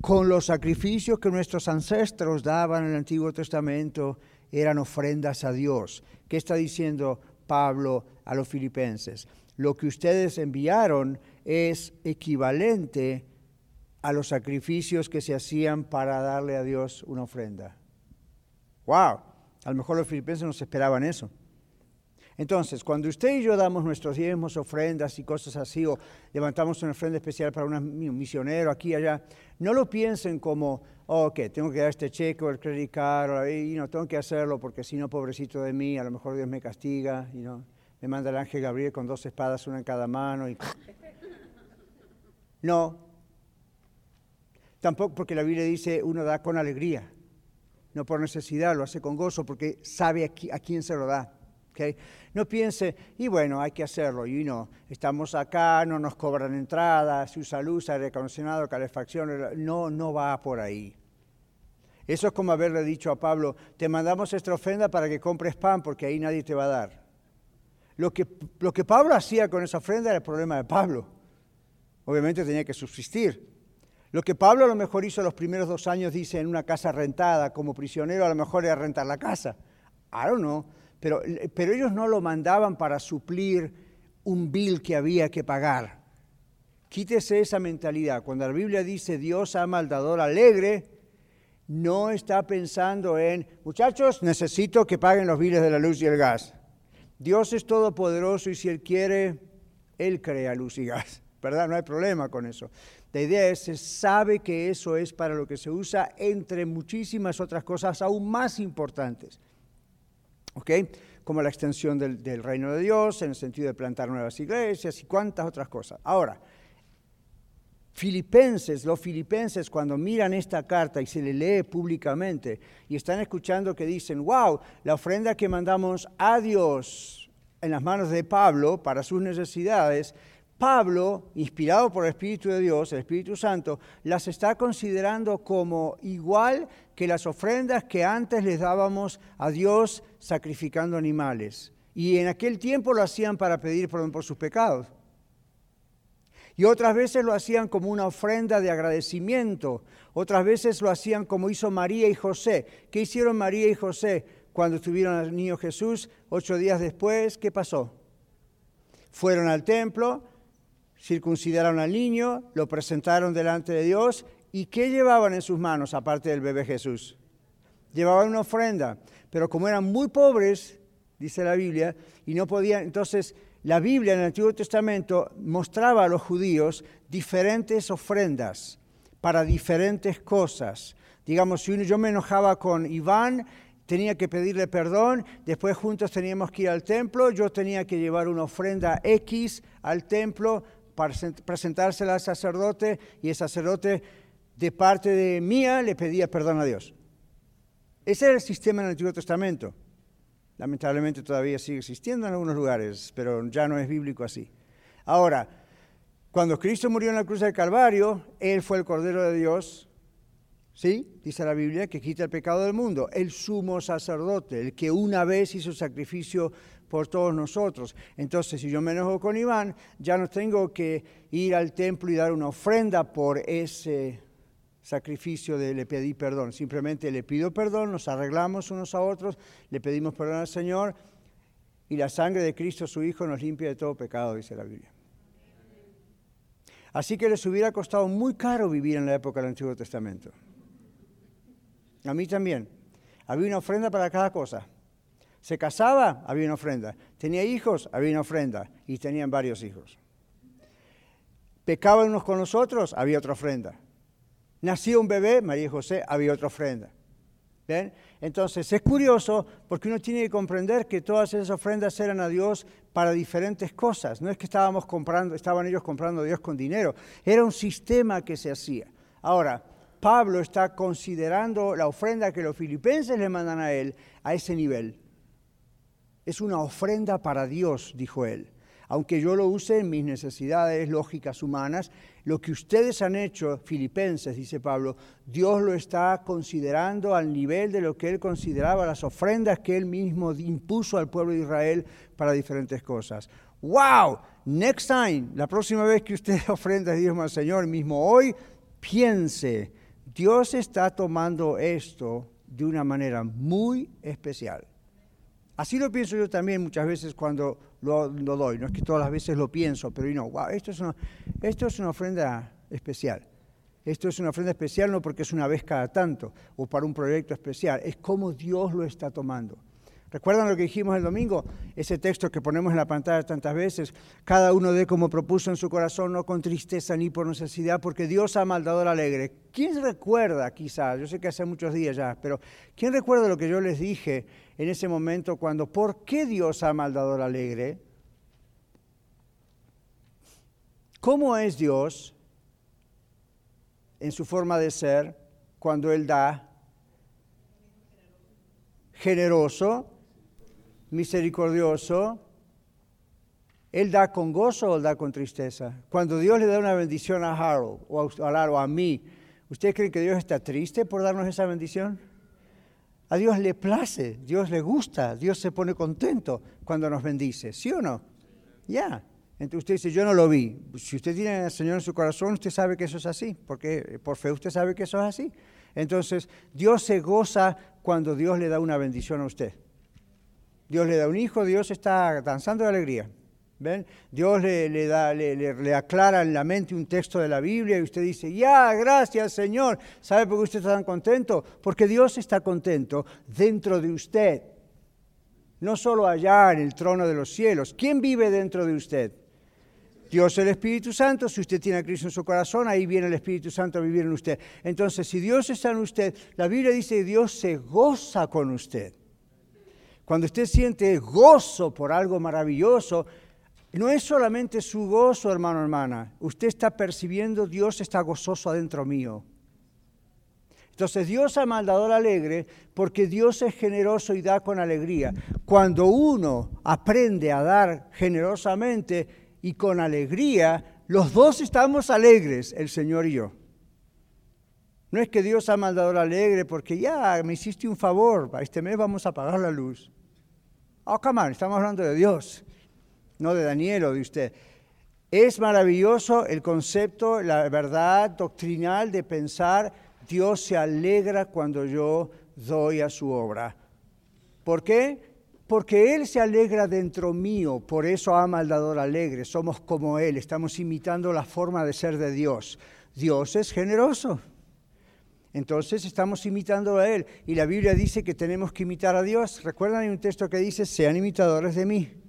con los sacrificios que nuestros ancestros daban en el Antiguo Testamento, eran ofrendas a Dios. ¿Qué está diciendo Pablo a los filipenses? Lo que ustedes enviaron es equivalente a los sacrificios que se hacían para darle a Dios una ofrenda. ¡Wow! A lo mejor los filipenses no se esperaban eso. Entonces, cuando usted y yo damos nuestros diezmos, ofrendas y cosas así, o levantamos una ofrenda especial para un misionero aquí y allá, no lo piensen como, oh, ok, tengo que dar este cheque o el credit card, y no, tengo que hacerlo porque si no, pobrecito de mí, a lo mejor Dios me castiga, y no, me manda el ángel Gabriel con dos espadas, una en cada mano. Y... No, tampoco porque la Biblia dice uno da con alegría, no por necesidad, lo hace con gozo porque sabe a, quién se lo da. No piense, y bueno, hay que hacerlo, y no, estamos acá, no nos cobran entrada, se usa luz, aire acondicionado, calefacción, no, no va por ahí. Eso es como haberle dicho a Pablo, te mandamos esta ofrenda para que compres pan porque ahí nadie te va a dar. Lo que, lo que Pablo hacía con esa ofrenda era el problema de Pablo. Obviamente tenía que subsistir. Lo que Pablo a lo mejor hizo los primeros dos años, dice, en una casa rentada como prisionero, a lo mejor era rentar la casa. I don't know. Pero, pero ellos no lo mandaban para suplir un bill que había que pagar. Quítese esa mentalidad. Cuando la Biblia dice Dios ama al alegre, no está pensando en, muchachos, necesito que paguen los biles de la luz y el gas. Dios es todopoderoso y si Él quiere, Él crea luz y gas, ¿verdad? No hay problema con eso. La idea es, se sabe que eso es para lo que se usa entre muchísimas otras cosas aún más importantes. ¿Ok? Como la extensión del, reino de Dios, en el sentido de plantar nuevas iglesias y cuantas otras cosas. Ahora, Filipenses, los filipenses cuando miran esta carta y se le lee públicamente y están escuchando que dicen, wow, la ofrenda que mandamos a Dios en las manos de Pablo para sus necesidades, Pablo, inspirado por el Espíritu de Dios, el Espíritu Santo, las está considerando como igual que las ofrendas que antes les dábamos a Dios sacrificando animales. Y en aquel tiempo lo hacían para pedir perdón por sus pecados. Y otras veces lo hacían como una ofrenda de agradecimiento. Otras veces lo hacían como hizo María y José. ¿Qué hicieron María y José cuando tuvieron al niño Jesús? Ocho días después, ¿qué pasó? Fueron al templo, circuncidaron al niño, lo presentaron delante de Dios. ¿Y qué llevaban en sus manos aparte del bebé Jesús? Llevaban una ofrenda. Pero como eran muy pobres, dice la Biblia, y no podían, entonces la Biblia en el Antiguo Testamento mostraba a los judíos diferentes ofrendas para diferentes cosas. Digamos, si yo me enojaba con Iván, tenía que pedirle perdón, después juntos teníamos que ir al templo, yo tenía que llevar una ofrenda X al templo para presentársela al sacerdote y el sacerdote de parte de mía le pedía perdón a Dios. Ese era el sistema en el Antiguo Testamento. Lamentablemente todavía sigue existiendo en algunos lugares, pero ya no es bíblico así. Ahora, cuando Cristo murió en la cruz del Calvario, Él fue el Cordero de Dios, ¿sí? Dice la Biblia, que quita el pecado del mundo, el sumo sacerdote, el que una vez hizo sacrificio por todos nosotros. Entonces, si yo me enojo con Iván, ya no tengo que ir al templo y dar una ofrenda por ese sacrificio de le pedí perdón. Simplemente le pido perdón, nos arreglamos unos a otros, le pedimos perdón al Señor y la sangre de Cristo, su Hijo, nos limpia de todo pecado, dice la Biblia. Así que les hubiera costado muy caro vivir en la época del Antiguo Testamento. A mí también. Había una ofrenda para cada cosa. Se casaba, había una ofrenda. Tenía hijos, había una ofrenda. Y tenían varios hijos. Pecaban unos con los otros, había otra ofrenda. Nació un bebé, María y José, había otra ofrenda. Entonces es curioso porque uno tiene que comprender que todas esas ofrendas eran a Dios para diferentes cosas. No es que estábamos comprando, estaban ellos comprando a Dios con dinero, era un sistema que se hacía. Ahora, Pablo está considerando la ofrenda que los filipenses le mandan a él a ese nivel. Es una ofrenda para Dios, dijo él aunque yo lo use en mis necesidades lógicas humanas, lo que ustedes han hecho, filipenses, dice Pablo, Dios lo está considerando al nivel de lo que él consideraba las ofrendas que él mismo impuso al pueblo de Israel para diferentes cosas. ¡Wow! Next time, la próxima vez que usted ofrenda a Dios al Señor, mismo hoy, piense, Dios está tomando esto de una manera muy especial. Así lo pienso yo también muchas veces cuando lo, doy. No es que todas las veces lo pienso, pero no, wow, esto es, una, esto es una ofrenda especial. Esto es una ofrenda especial no porque es una vez cada tanto o para un proyecto especial, es como Dios lo está tomando. ¿Recuerdan lo que dijimos el domingo? Ese texto que ponemos en la pantalla tantas veces. Cada uno de como propuso en su corazón, no con tristeza ni por necesidad, porque Dios ha maldado al alegre. ¿Quién recuerda, quizás, yo sé que hace muchos días ya, pero ¿quién recuerda lo que yo les dije en ese momento cuando, ¿por qué Dios maldado al alegre? ¿Cómo es Dios en su forma de ser cuando Él da? Generoso, misericordioso, ¿Él da con gozo o da con tristeza? Cuando Dios le da una bendición a Harold o a, o a mí, ¿usted cree que Dios está triste por darnos esa bendición? A Dios le place, Dios le gusta, Dios se pone contento cuando nos bendice, ¿sí o no? Ya. Entonces usted dice, yo no lo vi. Si usted tiene al Señor en su corazón, usted sabe que eso es así, porque por fe usted sabe que eso es así. Entonces, Dios se goza cuando Dios le da una bendición a usted. Dios le da un hijo, Dios está danzando de alegría. Dios le, da, le, aclara en la mente un texto de la Biblia y usted dice, ya, gracias Señor. ¿Sabe por qué usted está tan contento? Porque Dios está contento dentro de usted. No solo allá en el trono de los cielos. ¿Quién vive dentro de usted? Dios el Espíritu Santo, si usted tiene a Cristo en su corazón, ahí viene el Espíritu Santo a vivir en usted. Entonces, si Dios está en usted, la Biblia dice que Dios se goza con usted. Cuando usted siente gozo por algo maravilloso, no es solamente su gozo, hermano, hermana. Usted está percibiendo, Dios está gozoso adentro mío. Entonces Dios ha mandado al alegre porque Dios es generoso y da con alegría. Cuando uno aprende a dar generosamente y con alegría, los dos estamos alegres, el Señor y yo. No es que Dios ha mandado al alegre porque ya me hiciste un favor, este mes vamos a apagar la luz. Oh, come estamos hablando de Dios, no de Daniel o de usted. Es maravilloso el concepto, la verdad doctrinal de pensar Dios se alegra cuando yo doy a su obra. ¿Por qué? Porque Él se alegra dentro mío, por eso ama al dador alegre, somos como Él, estamos imitando la forma de ser de Dios. Dios es generoso. Entonces estamos imitando a Él. Y la Biblia dice que tenemos que imitar a Dios. ¿Recuerdan? Hay un texto que dice, sean imitadores de mí.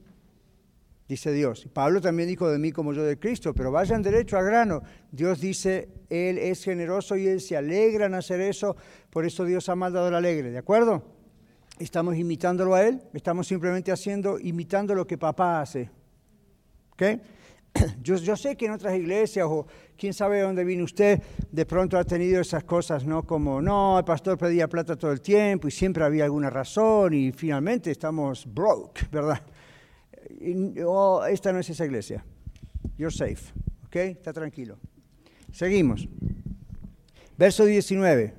Dice Dios. Pablo también dijo de mí como yo de Cristo, pero vayan derecho al grano. Dios dice, Él es generoso y Él se alegra en hacer eso. Por eso Dios ha mandado al alegre. ¿De acuerdo? Estamos imitándolo a Él. Estamos simplemente haciendo, imitando lo que papá hace. ¿Ok? Yo, sé que en otras iglesias, o quién sabe de dónde viene usted, de pronto ha tenido esas cosas, ¿no? Como, no, el pastor pedía plata todo el tiempo y siempre había alguna razón y finalmente estamos broke, ¿verdad? Oh, esta no es esa iglesia. You're safe, ¿ok? Está tranquilo. Seguimos. Verso 19.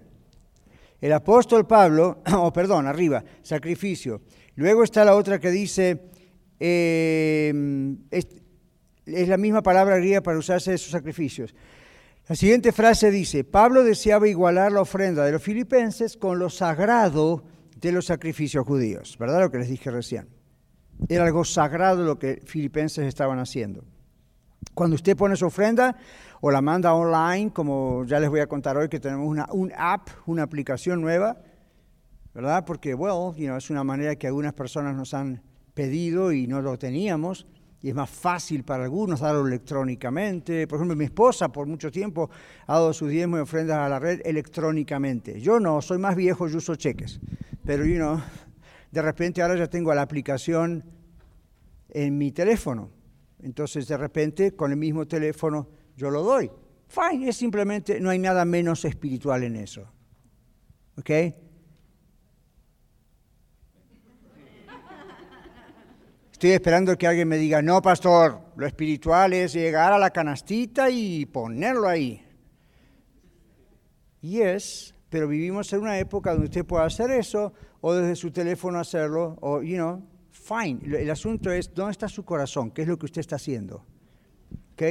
El apóstol Pablo, oh, perdón, arriba, sacrificio. Luego está la otra que dice, eh, es la misma palabra griega para usarse de sus sacrificios. La siguiente frase dice, Pablo deseaba igualar la ofrenda de los filipenses con lo sagrado de los sacrificios judíos, ¿verdad? Lo que les dije recién. Era algo sagrado lo que filipenses estaban haciendo. Cuando usted pone su ofrenda o la manda online, como ya les voy a contar hoy que tenemos una un app, una aplicación nueva, ¿verdad? Porque, well, es una manera que algunas personas nos han pedido y no lo teníamos y es más fácil para algunos darlo electrónicamente. Por ejemplo, mi esposa por mucho tiempo ha dado sus diezmos y ofrendas a la red electrónicamente. Yo no, soy más viejo, yo uso cheques. Pero, you know, de repente ahora ya tengo la aplicación en mi teléfono. Entonces, de repente, con el mismo teléfono, yo lo doy. Fine, es simplemente, no hay nada menos espiritual en eso. ¿Ok? Estoy esperando que alguien me diga, no, pastor, lo espiritual es llegar a la canastita y ponerlo ahí. Y es, pero vivimos en una época donde usted puede hacer eso, o desde su teléfono hacerlo, o, you know, fine. El asunto es, ¿dónde está su corazón? ¿Qué es lo que usted está haciendo? ¿Ok?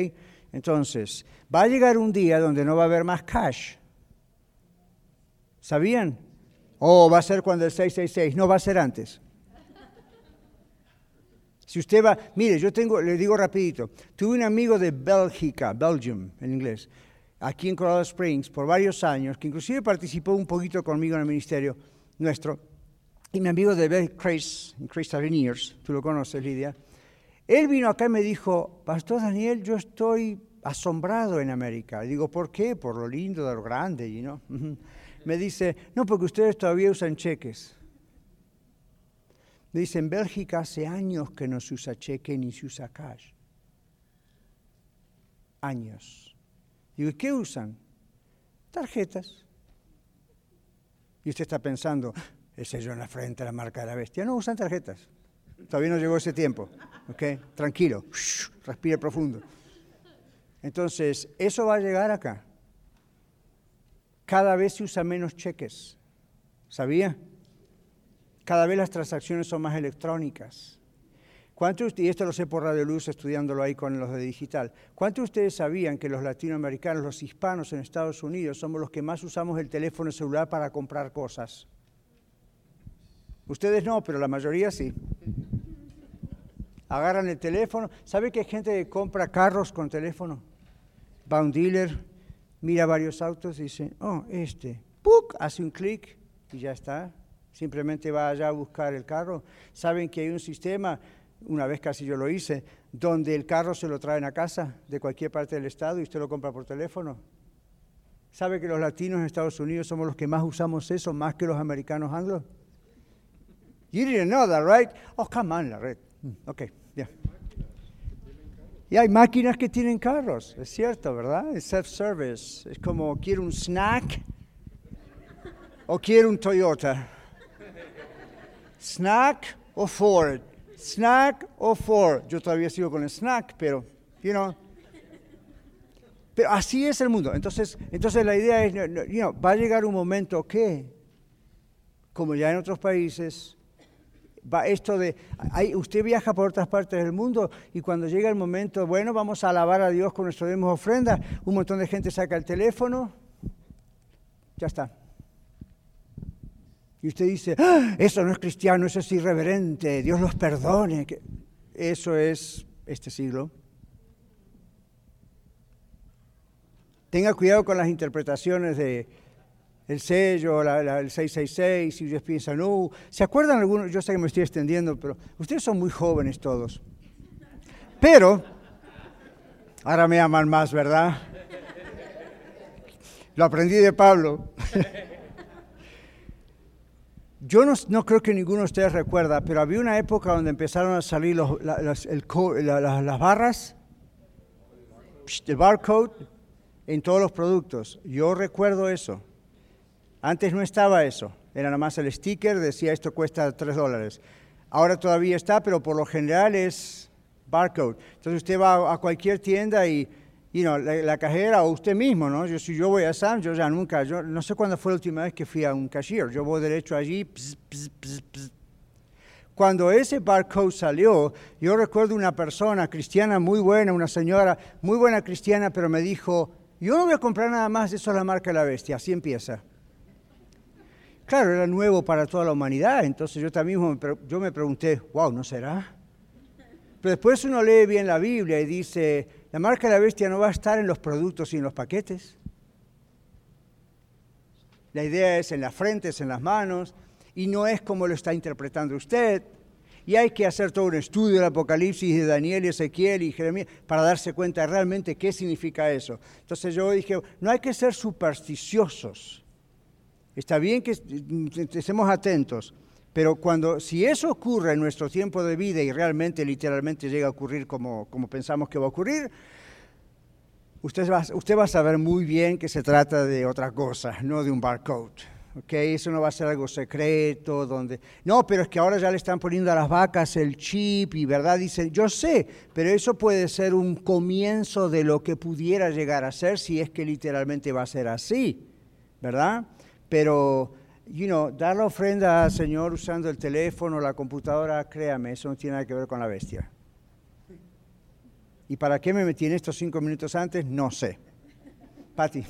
Entonces, va a llegar un día donde no va a haber más cash. ¿Sabían? O va a ser cuando el 666, no va a ser antes. Si usted va, mire, yo tengo, le digo rapidito, tuve un amigo de Bélgica, Belgium en inglés, aquí en Colorado Springs por varios años, que inclusive participó un poquito conmigo en el ministerio nuestro. Y mi amigo de Beth Veneers, tú lo conoces, Lidia, él vino acá y me dijo, Pastor Daniel, yo estoy asombrado en América. Y digo, ¿por qué? Por lo lindo, de lo grande, you know? Me dice, no, porque ustedes todavía usan cheques. Me dice, en Bélgica hace años que no se usa cheque ni se usa cash. Años. Digo, ¿y qué usan? Tarjetas. Y usted está pensando, el sello en la frente, la marca de la bestia. No, usan tarjetas. Todavía no llegó ese tiempo. ¿Ok? Tranquilo. Respire profundo. Entonces, eso va a llegar acá. Cada vez se usa menos cheques. ¿Sabía? Cada vez las transacciones son más electrónicas. ¿Cuántos, y esto lo sé por Radio Luz estudiándolo ahí con los de digital, ¿cuántos de ustedes sabían que los latinoamericanos, los hispanos en Estados Unidos, somos los que más usamos el teléfono celular para comprar cosas? Ustedes no, pero la mayoría sí. Agarran el teléfono. ¿Sabe que hay gente que compra carros con teléfono? Va un dealer, mira varios autos y dice, oh, este, ¡puc! hace un clic y ya está. Simplemente va allá a buscar el carro. Saben que hay un sistema, una vez casi yo lo hice, donde el carro se lo traen a casa de cualquier parte del estado y usted lo compra por teléfono. ¿Sabe que los latinos en Estados Unidos somos los que más usamos eso, más que los americanos anglos? You didn't know that, right? Oh, come on, la red. Mm, ok, ya. Y hay máquinas que tienen carros, es cierto, ¿verdad? Es self-service. Es como, quiero un snack o quiero un Toyota. Snack o Ford. Snack o Ford. Yo todavía sigo con el snack, pero, you know. Pero así es el mundo. Entonces, entonces la idea es, you know, va a llegar un momento que, como ya en otros países, esto de, usted viaja por otras partes del mundo y cuando llega el momento, bueno, vamos a alabar a Dios con nuestro demos ofrenda, un montón de gente saca el teléfono, ya está. Y usted dice, ¡Ah! eso no es cristiano, eso es irreverente, Dios los perdone. Eso es este siglo. Tenga cuidado con las interpretaciones de, el sello, el 666, y ustedes piensan, no, ¿se acuerdan algunos? Yo sé que me estoy extendiendo, pero ustedes son muy jóvenes todos. Pero, ahora me aman más, ¿verdad? Lo aprendí de Pablo. Yo no, creo que ninguno de ustedes recuerda, pero había una época donde empezaron a salir las, las barras, el barcode, en todos los productos. Yo recuerdo eso. Antes no estaba eso, era nada más el sticker, decía esto cuesta 3 dólares. Ahora todavía está, pero por lo general es barcode. Entonces usted va a cualquier tienda y you know, la, cajera o usted mismo, ¿no? Yo, si yo voy a Sam, yo ya nunca, yo no sé cuándo fue la última vez que fui a un cashier, yo voy derecho allí. Cuando ese barcode salió, yo recuerdo una persona cristiana muy buena, una señora muy buena cristiana, pero me dijo, yo no voy a comprar nada más, eso es la marca de la bestia, así empieza. Claro, era nuevo para toda la humanidad, entonces yo también me, yo me pregunté, wow, ¿no será? Pero después uno lee bien la Biblia y dice, la marca de la bestia no va a estar en los productos y en los paquetes. La idea es en la frente, es en las manos, y no es como lo está interpretando usted. Y hay que hacer todo un estudio del Apocalipsis de Daniel, Ezequiel y Jeremías para darse cuenta realmente qué significa eso. Entonces yo dije, no hay que ser supersticiosos. Está bien que estemos atentos, pero cuando, si eso ocurre en nuestro tiempo de vida y realmente, literalmente llega a ocurrir como, como pensamos que va a ocurrir, usted va, usted va a saber muy bien que se trata de otra cosa, no de un barcode. Okay, eso no va a ser algo secreto, donde... No, pero es que ahora ya le están poniendo a las vacas el chip y, ¿verdad? Dicen, yo sé, pero eso puede ser un comienzo de lo que pudiera llegar a ser si es que literalmente va a ser así, ¿verdad? Pero, you know, dar la ofrenda al Señor usando el teléfono, la computadora, créame, eso no tiene nada que ver con la bestia. ¿Y para qué me metí en estos cinco minutos antes? No sé. Patti.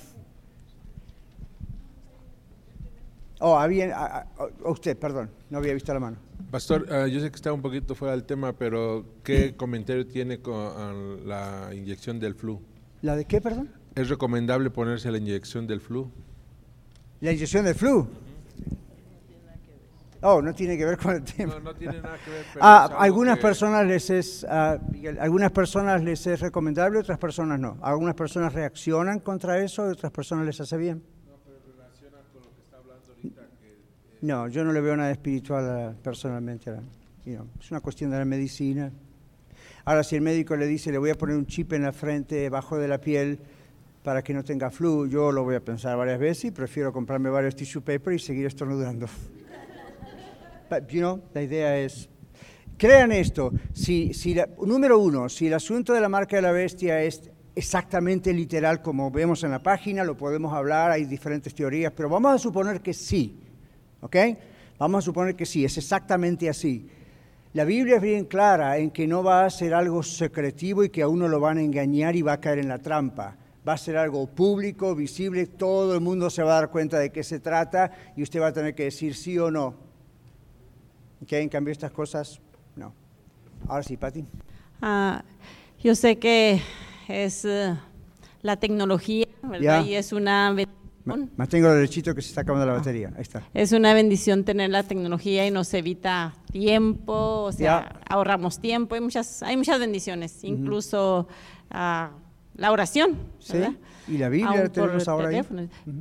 Oh, había, usted, perdón, no había visto la mano. Pastor, ah, yo sé que está un poquito fuera del tema, pero ¿qué comentario tiene con la inyección del flu? ¿La de qué, perdón? ¿Es recomendable ponerse la inyección del flu? La inyección del flu. Oh, no tiene que ver con el tema. No, no tiene nada que ver. pero Ah, algunas que- personas les es, ah, Miguel, algunas personas les es recomendable, otras personas no. Algunas personas reaccionan contra eso, y otras personas les hace bien. No, yo no le veo nada espiritual a- personalmente. a- you know, es una cuestión de la medicina. Ahora, si el médico le dice, le voy a poner un chip en la frente, debajo de la piel, para que no tenga flu, yo lo voy a pensar varias veces y prefiero comprarme varios tissue paper y seguir estornudando. But, you know, la idea es, crean esto, si, si la- número uno, si el asunto de la marca de la bestia es exactamente literal como vemos en la página, lo podemos hablar, hay diferentes teorías, pero vamos a suponer que sí, ¿ok? Vamos a suponer que sí, es exactamente así. La Biblia es bien clara en que no va a ser algo secretivo y que a uno lo van a engañar y va a caer en la trampa. Va a ser algo público, visible, todo el mundo se va a dar cuenta de qué se trata y usted va a tener que decir sí o no. ¿Ok? En cambio, estas cosas, no. Ahora sí, Pati. Ah, yo sé que es eh, la tecnología, ¿verdad? Ya. Y es una bendición. Mantengo el derechito que se está acabando la batería. Ahí está. Es una bendición tener la tecnología y nos evita tiempo, o sea, ahorramos tiempo, hay muchas, hay muchas bendiciones, incluso ah, la oración, Sí, ¿verdad? y la Biblia Aún tenemos ahora ahí.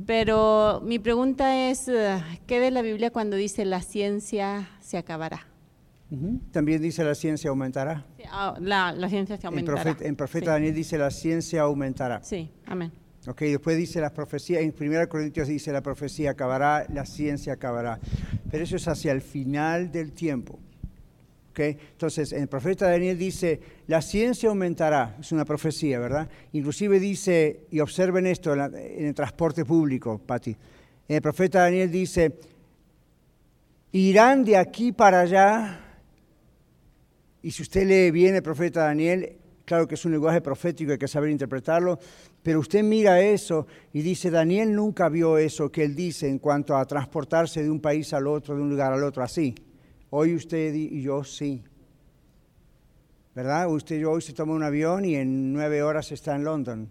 Pero mi pregunta es, eh, ¿qué de la Biblia cuando dice la ciencia se acabará? Ujú. También dice la ciencia aumentará. Ah, La, la ciencia se En aumentará. profeta, en profeta sí. Daniel dice la ciencia aumentará. Sí, amén. Ok, después dice las profecías, en 1 Corintios dice la profecía acabará, la ciencia acabará. Pero eso es hacia el final del tiempo. Ok, entonces en el profeta Daniel dice, la ciencia aumentará, es una profecía, ¿verdad? Inclusive dice, y observen esto en, el transporte público, Pati. El profeta Daniel dice, irán de aquí para allá y si usted lee bien el profeta Daniel, claro que es un lenguaje profético, hay que saber interpretarlo, pero usted mira eso y dice, Daniel nunca vio eso que él dice en cuanto a transportarse de un país al otro, de un lugar al otro, así. Hoy usted y yo sí. ¿Verdad? Usted y yo hoy se toma un avión y en nueve horas está en London,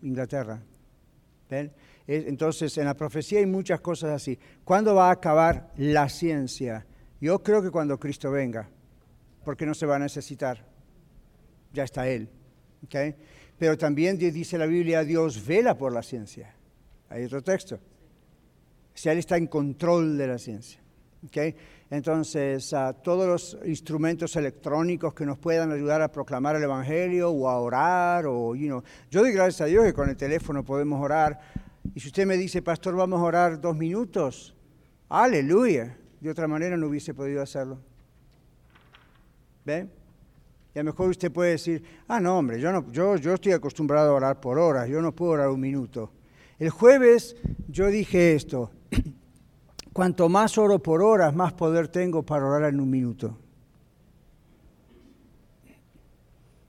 Inglaterra. Es- Entonces, en la profecía hay muchas cosas así. ¿Cuándo va a acabar la ciencia? Yo creo que cuando Cristo venga porque no se va a necesitar. Ya está Él. Pero también di- dice la Biblia, Dios vela por la ciencia. Hay otro texto. Sea, Él está en control de la ciencia. ¿ok? Entonces, ah, todos los instrumentos electrónicos que nos puedan ayudar a proclamar el Evangelio o a orar, o, you know, yo doy gracias a Dios que con el teléfono podemos orar. Y si usted me dice, pastor, vamos a orar dos minutos, aleluya. De otra manera no hubiese podido hacerlo. ¿Ve? Y a lo mejor usted puede decir, ah, no, hombre, yo, no, yo, yo estoy acostumbrado a orar por horas, yo no puedo orar un minuto. El jueves yo dije esto, cuanto más oro por horas, más poder tengo para orar en un minuto.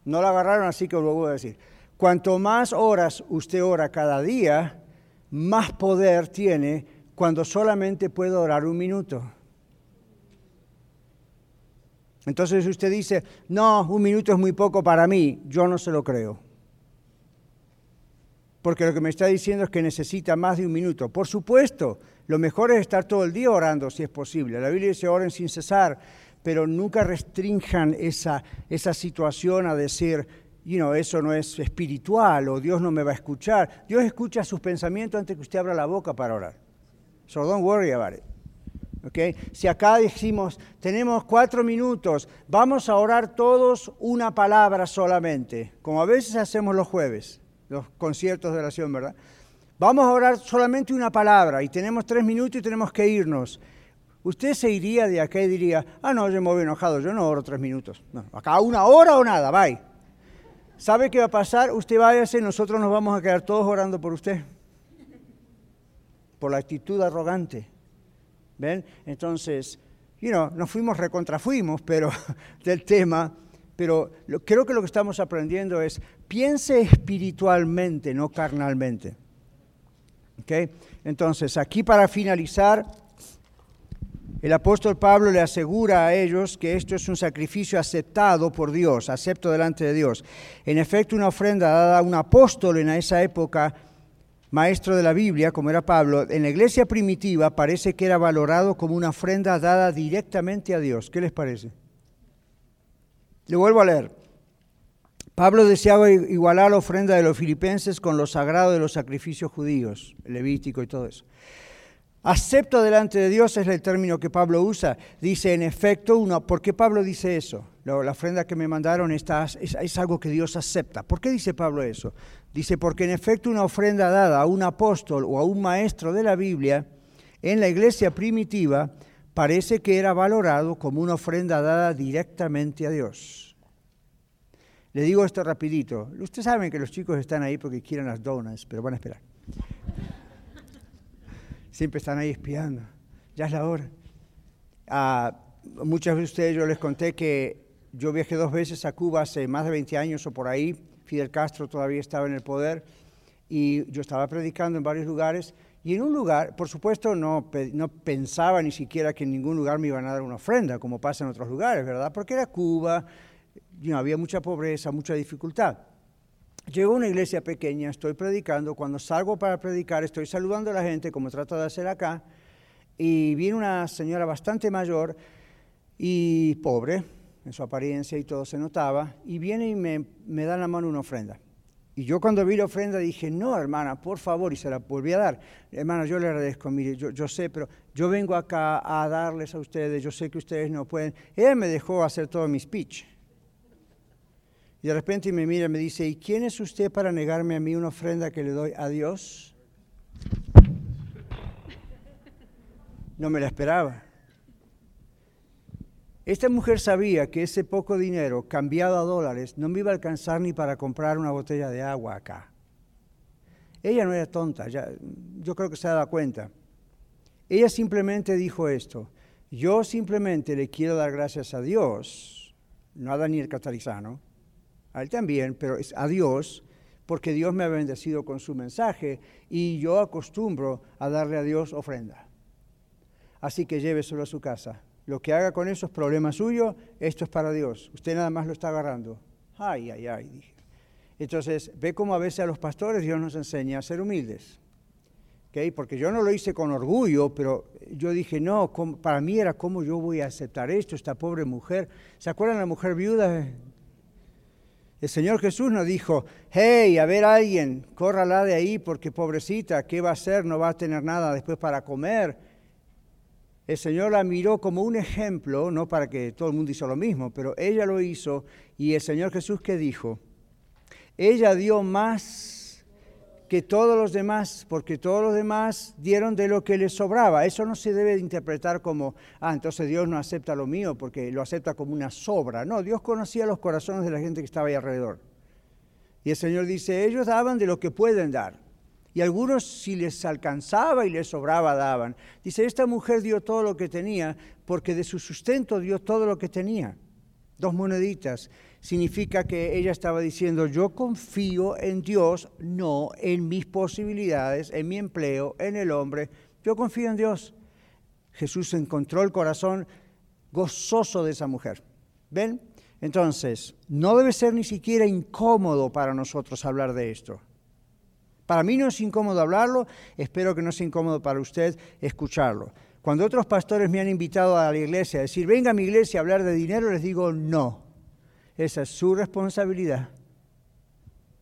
No la agarraron así que lo voy a decir. Cuanto más horas usted ora cada día, más poder tiene cuando solamente puede orar un minuto. Entonces usted dice, no, un minuto es muy poco para mí, yo no se lo creo. Porque lo que me está diciendo es que necesita más de un minuto. Por supuesto, lo mejor es estar todo el día orando si es posible. La Biblia dice oren sin cesar, pero nunca restrinjan esa, esa situación a decir, you know, eso no es espiritual o Dios no me va a escuchar. Dios escucha sus pensamientos antes que usted abra la boca para orar. So don't worry about it. ¿ok? Si acá decimos, tenemos cuatro minutos, vamos a orar todos una palabra solamente, como a veces hacemos los jueves, los conciertos de oración, ¿verdad? Vamos a orar solamente una palabra y tenemos tres minutos y tenemos que irnos. Usted se iría de acá y diría, ah, no, yo me voy enojado, yo no oro tres minutos. No, acá una hora o nada, bye. ¿Sabe qué va a pasar? Usted váyase, nosotros nos vamos a quedar todos orando por usted. Por la actitud arrogante. ¿Ven? Entonces, you know, nos fuimos recontrafuimos, pero del tema, pero creo que lo que estamos aprendiendo es piense espiritualmente, no carnalmente. ¿Ok? Entonces, aquí para finalizar, el apóstol Pablo le asegura a ellos que esto es un sacrificio aceptado por Dios, acepto delante de Dios. En efecto, una ofrenda dada a un apóstol en esa época maestro de la Biblia, como era Pablo, en la iglesia primitiva parece que era valorado como una ofrenda dada directamente a Dios. ¿Qué les parece? Le vuelvo a leer. Pablo deseaba igualar la ofrenda de los filipenses con lo sagrado de los sacrificios judíos, levítico y todo eso. Acepto delante de Dios es el término que Pablo usa. Dice, en efecto, uno, ¿por qué Pablo dice eso? La, ofrenda que me mandaron está, es, algo que Dios acepta. ¿Por qué dice Pablo eso? Dice, porque en efecto una ofrenda dada a un apóstol o a un maestro de la Biblia en la iglesia primitiva parece que era valorado como una ofrenda dada directamente a Dios. Le digo esto rapidito. Ustedes saben que los chicos están ahí porque quieren las donas, pero van a esperar. Siempre están ahí espiando. Ya es la hora. A muchos de ustedes yo les conté que yo viajé dos veces a Cuba hace más de 20 años o por ahí. Fidel Castro todavía estaba en el poder y yo estaba predicando en varios lugares y en un lugar, por supuesto, no, no pensaba ni siquiera que en ningún lugar me iban a dar una ofrenda, como pasa en otros lugares, ¿verdad? Porque era Cuba, y había mucha pobreza, mucha dificultad. Llego a una iglesia pequeña, estoy predicando, cuando salgo para predicar estoy saludando a la gente como trato de hacer acá, y viene una señora bastante mayor y pobre, en su apariencia y todo se notaba, y viene y me, me da en la mano una ofrenda. Y yo cuando vi la ofrenda dije, no, hermana, por favor, y se la volví a dar. Hermana, yo le agradezco, mire, yo, yo, sé, pero yo vengo acá a darles a ustedes, yo sé que ustedes no pueden. Ella me dejó hacer todo mi speech. Y de repente me mira y me dice, ¿y quién es usted para negarme a mí una ofrenda que le doy a Dios? No me la esperaba. Esta mujer sabía que ese poco dinero cambiado a dólares no me iba a alcanzar ni para comprar una botella de agua acá. Ella no era tonta, ya, yo creo que se ha dado cuenta. Ella simplemente dijo esto, yo simplemente le quiero dar gracias a Dios, no a Daniel Catarizano, a él también, pero es a Dios, porque Dios me ha bendecido con su mensaje y yo acostumbro a darle a Dios ofrenda. Así que lléveselo a su casa. Lo que haga con eso es problema suyo, esto es para Dios. Usted nada más lo está agarrando. Ay, ay, ay, dije. Entonces, ve cómo a veces a los pastores Dios nos enseña a ser humildes. ¿Okay? Porque yo no lo hice con orgullo, pero yo dije, no, para mí era cómo yo voy a aceptar esto, esta pobre mujer. ¿Se acuerdan la mujer viuda? El Señor Jesús nos dijo, hey, a ver alguien, córrala de ahí porque pobrecita, ¿qué va a hacer? No va a tener nada después para comer. El Señor la miró como un ejemplo, no para que todo el mundo hizo lo mismo, pero ella lo hizo y el Señor Jesús ¿qué dijo? Ella dio más que todos los demás, porque todos los demás dieron de lo que les sobraba. Eso no se debe interpretar como, ah, entonces Dios no acepta lo mío porque lo acepta como una sobra. No, Dios conocía los corazones de la gente que estaba ahí alrededor. Y el Señor dice, ellos daban de lo que pueden dar. Y algunos si les alcanzaba y les sobraba daban. Dice, esta mujer dio todo lo que tenía porque de su sustento dio todo lo que tenía. Dos moneditas significa que ella estaba diciendo, yo confío en Dios, no en mis posibilidades, en mi empleo, en el hombre, yo confío en Dios. Jesús encontró el corazón gozoso de esa mujer. ¿Ven? Entonces, no debe ser ni siquiera incómodo para nosotros hablar de esto. Para mí no es incómodo hablarlo, espero que no sea incómodo para usted escucharlo. Cuando otros pastores me han invitado a la iglesia a decir, venga a mi iglesia a hablar de dinero, les digo, no, esa es su responsabilidad,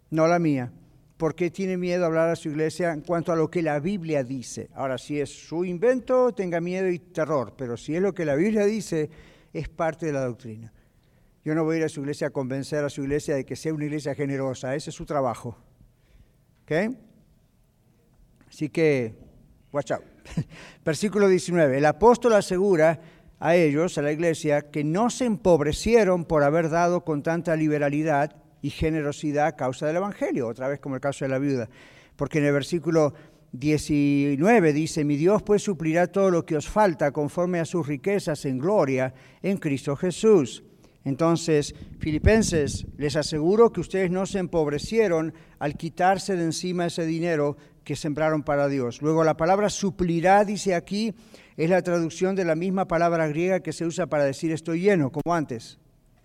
no la mía. ¿Por qué tiene miedo a hablar a su iglesia en cuanto a lo que la Biblia dice? Ahora, si es su invento, tenga miedo y terror, pero si es lo que la Biblia dice, es parte de la doctrina. Yo no voy a ir a su iglesia a convencer a su iglesia de que sea una iglesia generosa, ese es su trabajo. ¿Ok? Así que, watch out. Versículo 19. El apóstol asegura a ellos, a la iglesia, que no se empobrecieron por haber dado con tanta liberalidad y generosidad a causa del Evangelio, otra vez como el caso de la viuda. Porque en el versículo 19 dice, mi Dios pues suplirá todo lo que os falta conforme a sus riquezas en gloria en Cristo Jesús. Entonces, filipenses, les aseguro que ustedes no se empobrecieron al quitarse de encima ese dinero que sembraron para Dios. Luego la palabra suplirá, dice aquí, es la traducción de la misma palabra griega que se usa para decir estoy lleno, como antes.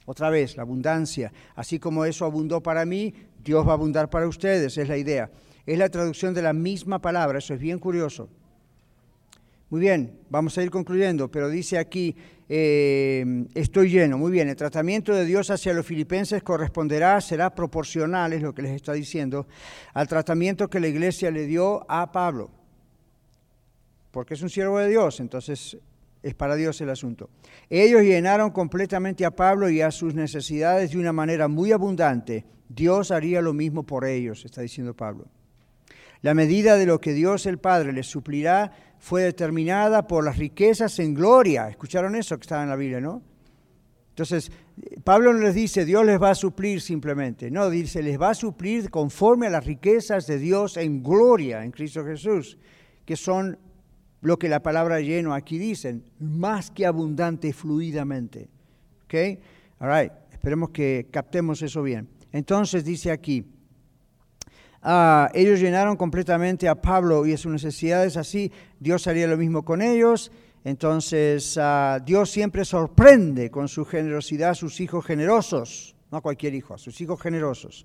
Otra vez, la abundancia. Así como eso abundó para mí, Dios va a abundar para ustedes, es la idea. Es la traducción de la misma palabra, eso es bien curioso. Muy bien, vamos a ir concluyendo, pero dice aquí, eh, estoy lleno. Muy bien, el tratamiento de Dios hacia los filipenses corresponderá, será proporcional, es lo que les está diciendo, al tratamiento que la iglesia le dio a Pablo. Porque es un siervo de Dios, entonces es para Dios el asunto. Ellos llenaron completamente a Pablo y a sus necesidades de una manera muy abundante. Dios haría lo mismo por ellos, está diciendo Pablo. La medida de lo que Dios el Padre les suplirá fue determinada por las riquezas en gloria. ¿Escucharon eso que estaba en la Biblia, no? Entonces, Pablo no les dice, Dios les va a suplir simplemente. No, dice, les va a suplir conforme a las riquezas de Dios en gloria en Cristo Jesús, que son lo que la palabra lleno aquí dicen, más que abundante fluidamente. ¿Ok? All right. Esperemos que captemos eso bien. Entonces dice aquí, Ah, ellos llenaron completamente a Pablo y sus necesidades, así Dios haría lo mismo con ellos. Entonces, ah, Dios siempre sorprende con su generosidad a sus hijos generosos, no a cualquier hijo, a sus hijos generosos,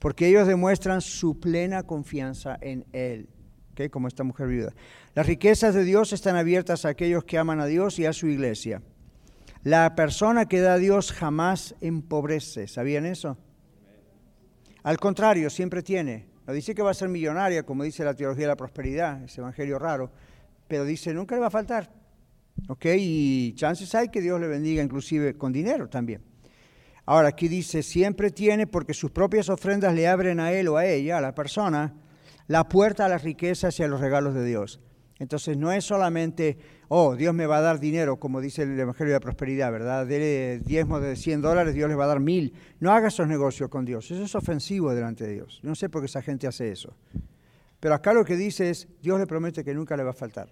porque ellos demuestran su plena confianza en Él, ¿okay? como esta mujer viuda. Las riquezas de Dios están abiertas a aquellos que aman a Dios y a su iglesia. La persona que da a Dios jamás empobrece, ¿sabían eso? Al contrario, siempre tiene. Dice que va a ser millonaria, como dice la teología de la prosperidad, ese evangelio raro, pero dice, nunca le va a faltar. ¿Ok? Y chances hay que Dios le bendiga inclusive con dinero también. Ahora, aquí dice, siempre tiene, porque sus propias ofrendas le abren a él o a ella, a la persona, la puerta a las riquezas y a los regalos de Dios. Entonces no es solamente, oh, Dios me va a dar dinero, como dice el Evangelio de la Prosperidad, ¿verdad? Dele diezmo de 100 dólares, Dios le va a dar mil. No haga esos negocios con Dios, eso es ofensivo delante de Dios. No sé por qué esa gente hace eso. Pero acá lo que dice es, Dios le promete que nunca le va a faltar.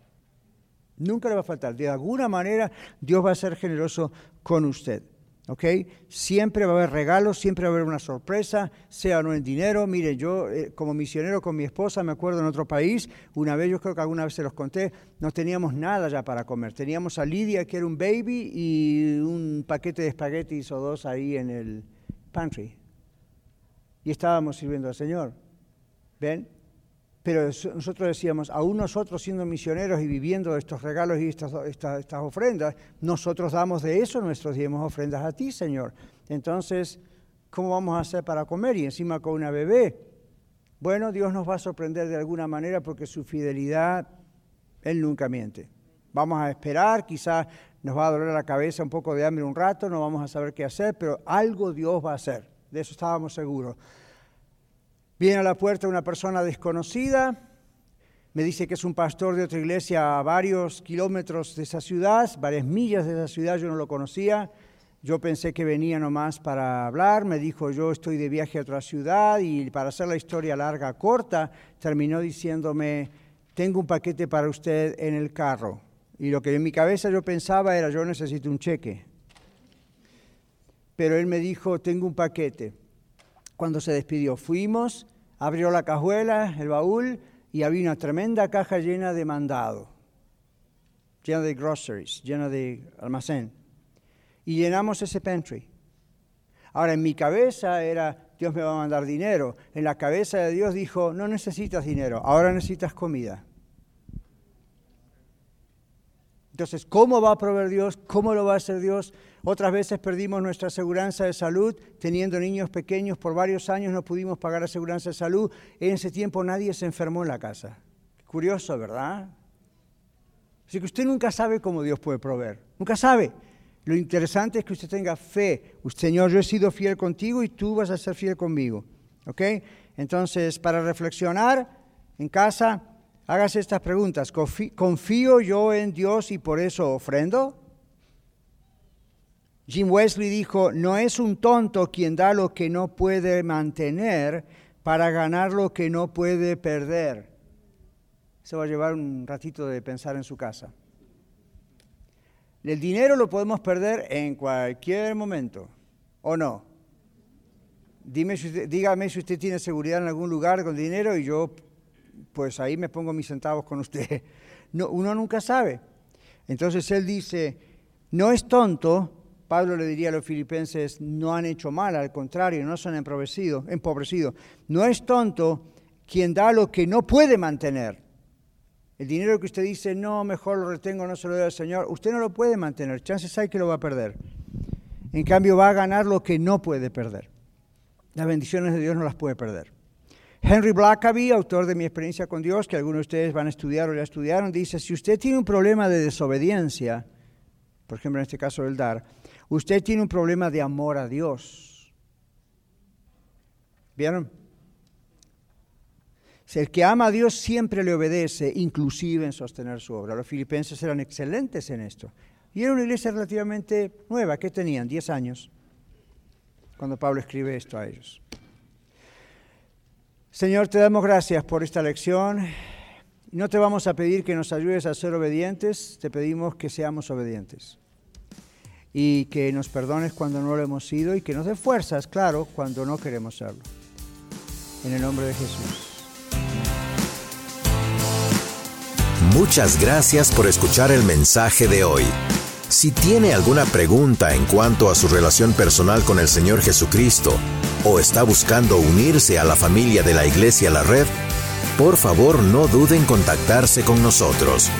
Nunca le va a faltar. De alguna manera Dios va a ser generoso con usted. ¿Ok? Siempre va a haber regalos, siempre va a haber una sorpresa, sea o no en dinero. Mire, yo eh, como misionero con mi esposa, me acuerdo en otro país, una vez, yo creo que alguna vez se los conté, no teníamos nada ya para comer. Teníamos a Lidia, que era un baby, y un paquete de espaguetis o dos ahí en el pantry. Y estábamos sirviendo al Señor. ¿Ven? Pero nosotros decíamos, aún nosotros siendo misioneros y viviendo estos regalos y estas, ofrendas, nosotros damos de eso nuestros diezmos ofrendas a ti, Señor. Entonces, ¿cómo vamos a hacer para comer? Y encima con una bebé. Bueno, Dios nos va a sorprender de alguna manera porque su fidelidad, Él nunca miente. Vamos a esperar, quizás nos va a doler la cabeza un poco de hambre un rato, no vamos a saber qué hacer, pero algo Dios va a hacer. De eso estábamos seguros. Viene a la puerta una persona desconocida, me dice que es un pastor de otra iglesia a varios kilómetros de esa ciudad, varias millas de esa ciudad, yo no lo conocía. Yo pensé que venía nomás para hablar, me dijo yo estoy de viaje a otra ciudad y para hacer la historia larga, corta, terminó diciéndome, tengo un paquete para usted en el carro. Y lo que en mi cabeza yo pensaba era, yo necesito un cheque. Pero él me dijo, tengo un paquete cuando se despidió. Fuimos, abrió la cajuela, el baúl, y había una tremenda caja llena de mandado, llena de groceries, llena de almacén. Y llenamos ese pantry. Ahora, en mi cabeza era, Dios me va a mandar dinero. En la cabeza de Dios dijo, no necesitas dinero, ahora necesitas comida. Entonces, ¿cómo va a proveer Dios? ¿Cómo lo va a hacer Dios? Otras veces perdimos nuestra aseguranza de salud, teniendo niños pequeños por varios años no pudimos pagar aseguranza de salud. En ese tiempo nadie se enfermó en la casa. Curioso, ¿verdad? Así que usted nunca sabe cómo Dios puede proveer. Nunca sabe. Lo interesante es que usted tenga fe. Señor, yo he sido fiel contigo y tú vas a ser fiel conmigo. ¿Ok? Entonces, para reflexionar en casa, hágase estas preguntas. ¿Confío yo en Dios y por eso ofrendo? Jim Wesley dijo, no es un tonto quien da lo que no puede mantener para ganar lo que no puede perder. Se va a llevar un ratito de pensar en su casa. El dinero lo podemos perder en cualquier momento, ¿o no? Dime dígame si usted tiene seguridad en algún lugar con dinero y yo, pues ahí me pongo mis centavos con usted. No, uno nunca sabe. Entonces él dice, no es tonto Pablo le diría a los filipenses, no han hecho mal, al contrario, no se han empobrecido, empobrecido. No es tonto quien da lo que no puede mantener. El dinero que usted dice, no, mejor lo retengo, no se lo doy al Señor, usted no lo puede mantener, chances hay que lo va a perder. En cambio, va a ganar lo que no puede perder. Las bendiciones de Dios no las puede perder. Henry Blackaby, autor de Mi experiencia con Dios, que algunos de ustedes van a estudiar o ya estudiaron, dice, si usted tiene un problema de desobediencia, por ejemplo en este caso del dar, usted tiene un problema de amor a Dios. ¿Vieron? El que ama a Dios siempre le obedece, inclusive en sostener su obra. Los filipenses eran excelentes en esto. Y era una iglesia relativamente nueva, ¿qué tenían? Diez años, cuando Pablo escribe esto a ellos. Señor, te damos gracias por esta lección. No te vamos a pedir que nos ayudes a ser obedientes, te pedimos que seamos obedientes. Y que nos perdones cuando no lo hemos sido y que nos dé fuerzas, claro, cuando no queremos serlo. En el nombre de Jesús. Muchas gracias por escuchar el mensaje de hoy. Si tiene alguna pregunta en cuanto a su relación personal con el Señor Jesucristo o está buscando unirse a la familia de la Iglesia La Red, por favor no duden en contactarse con nosotros.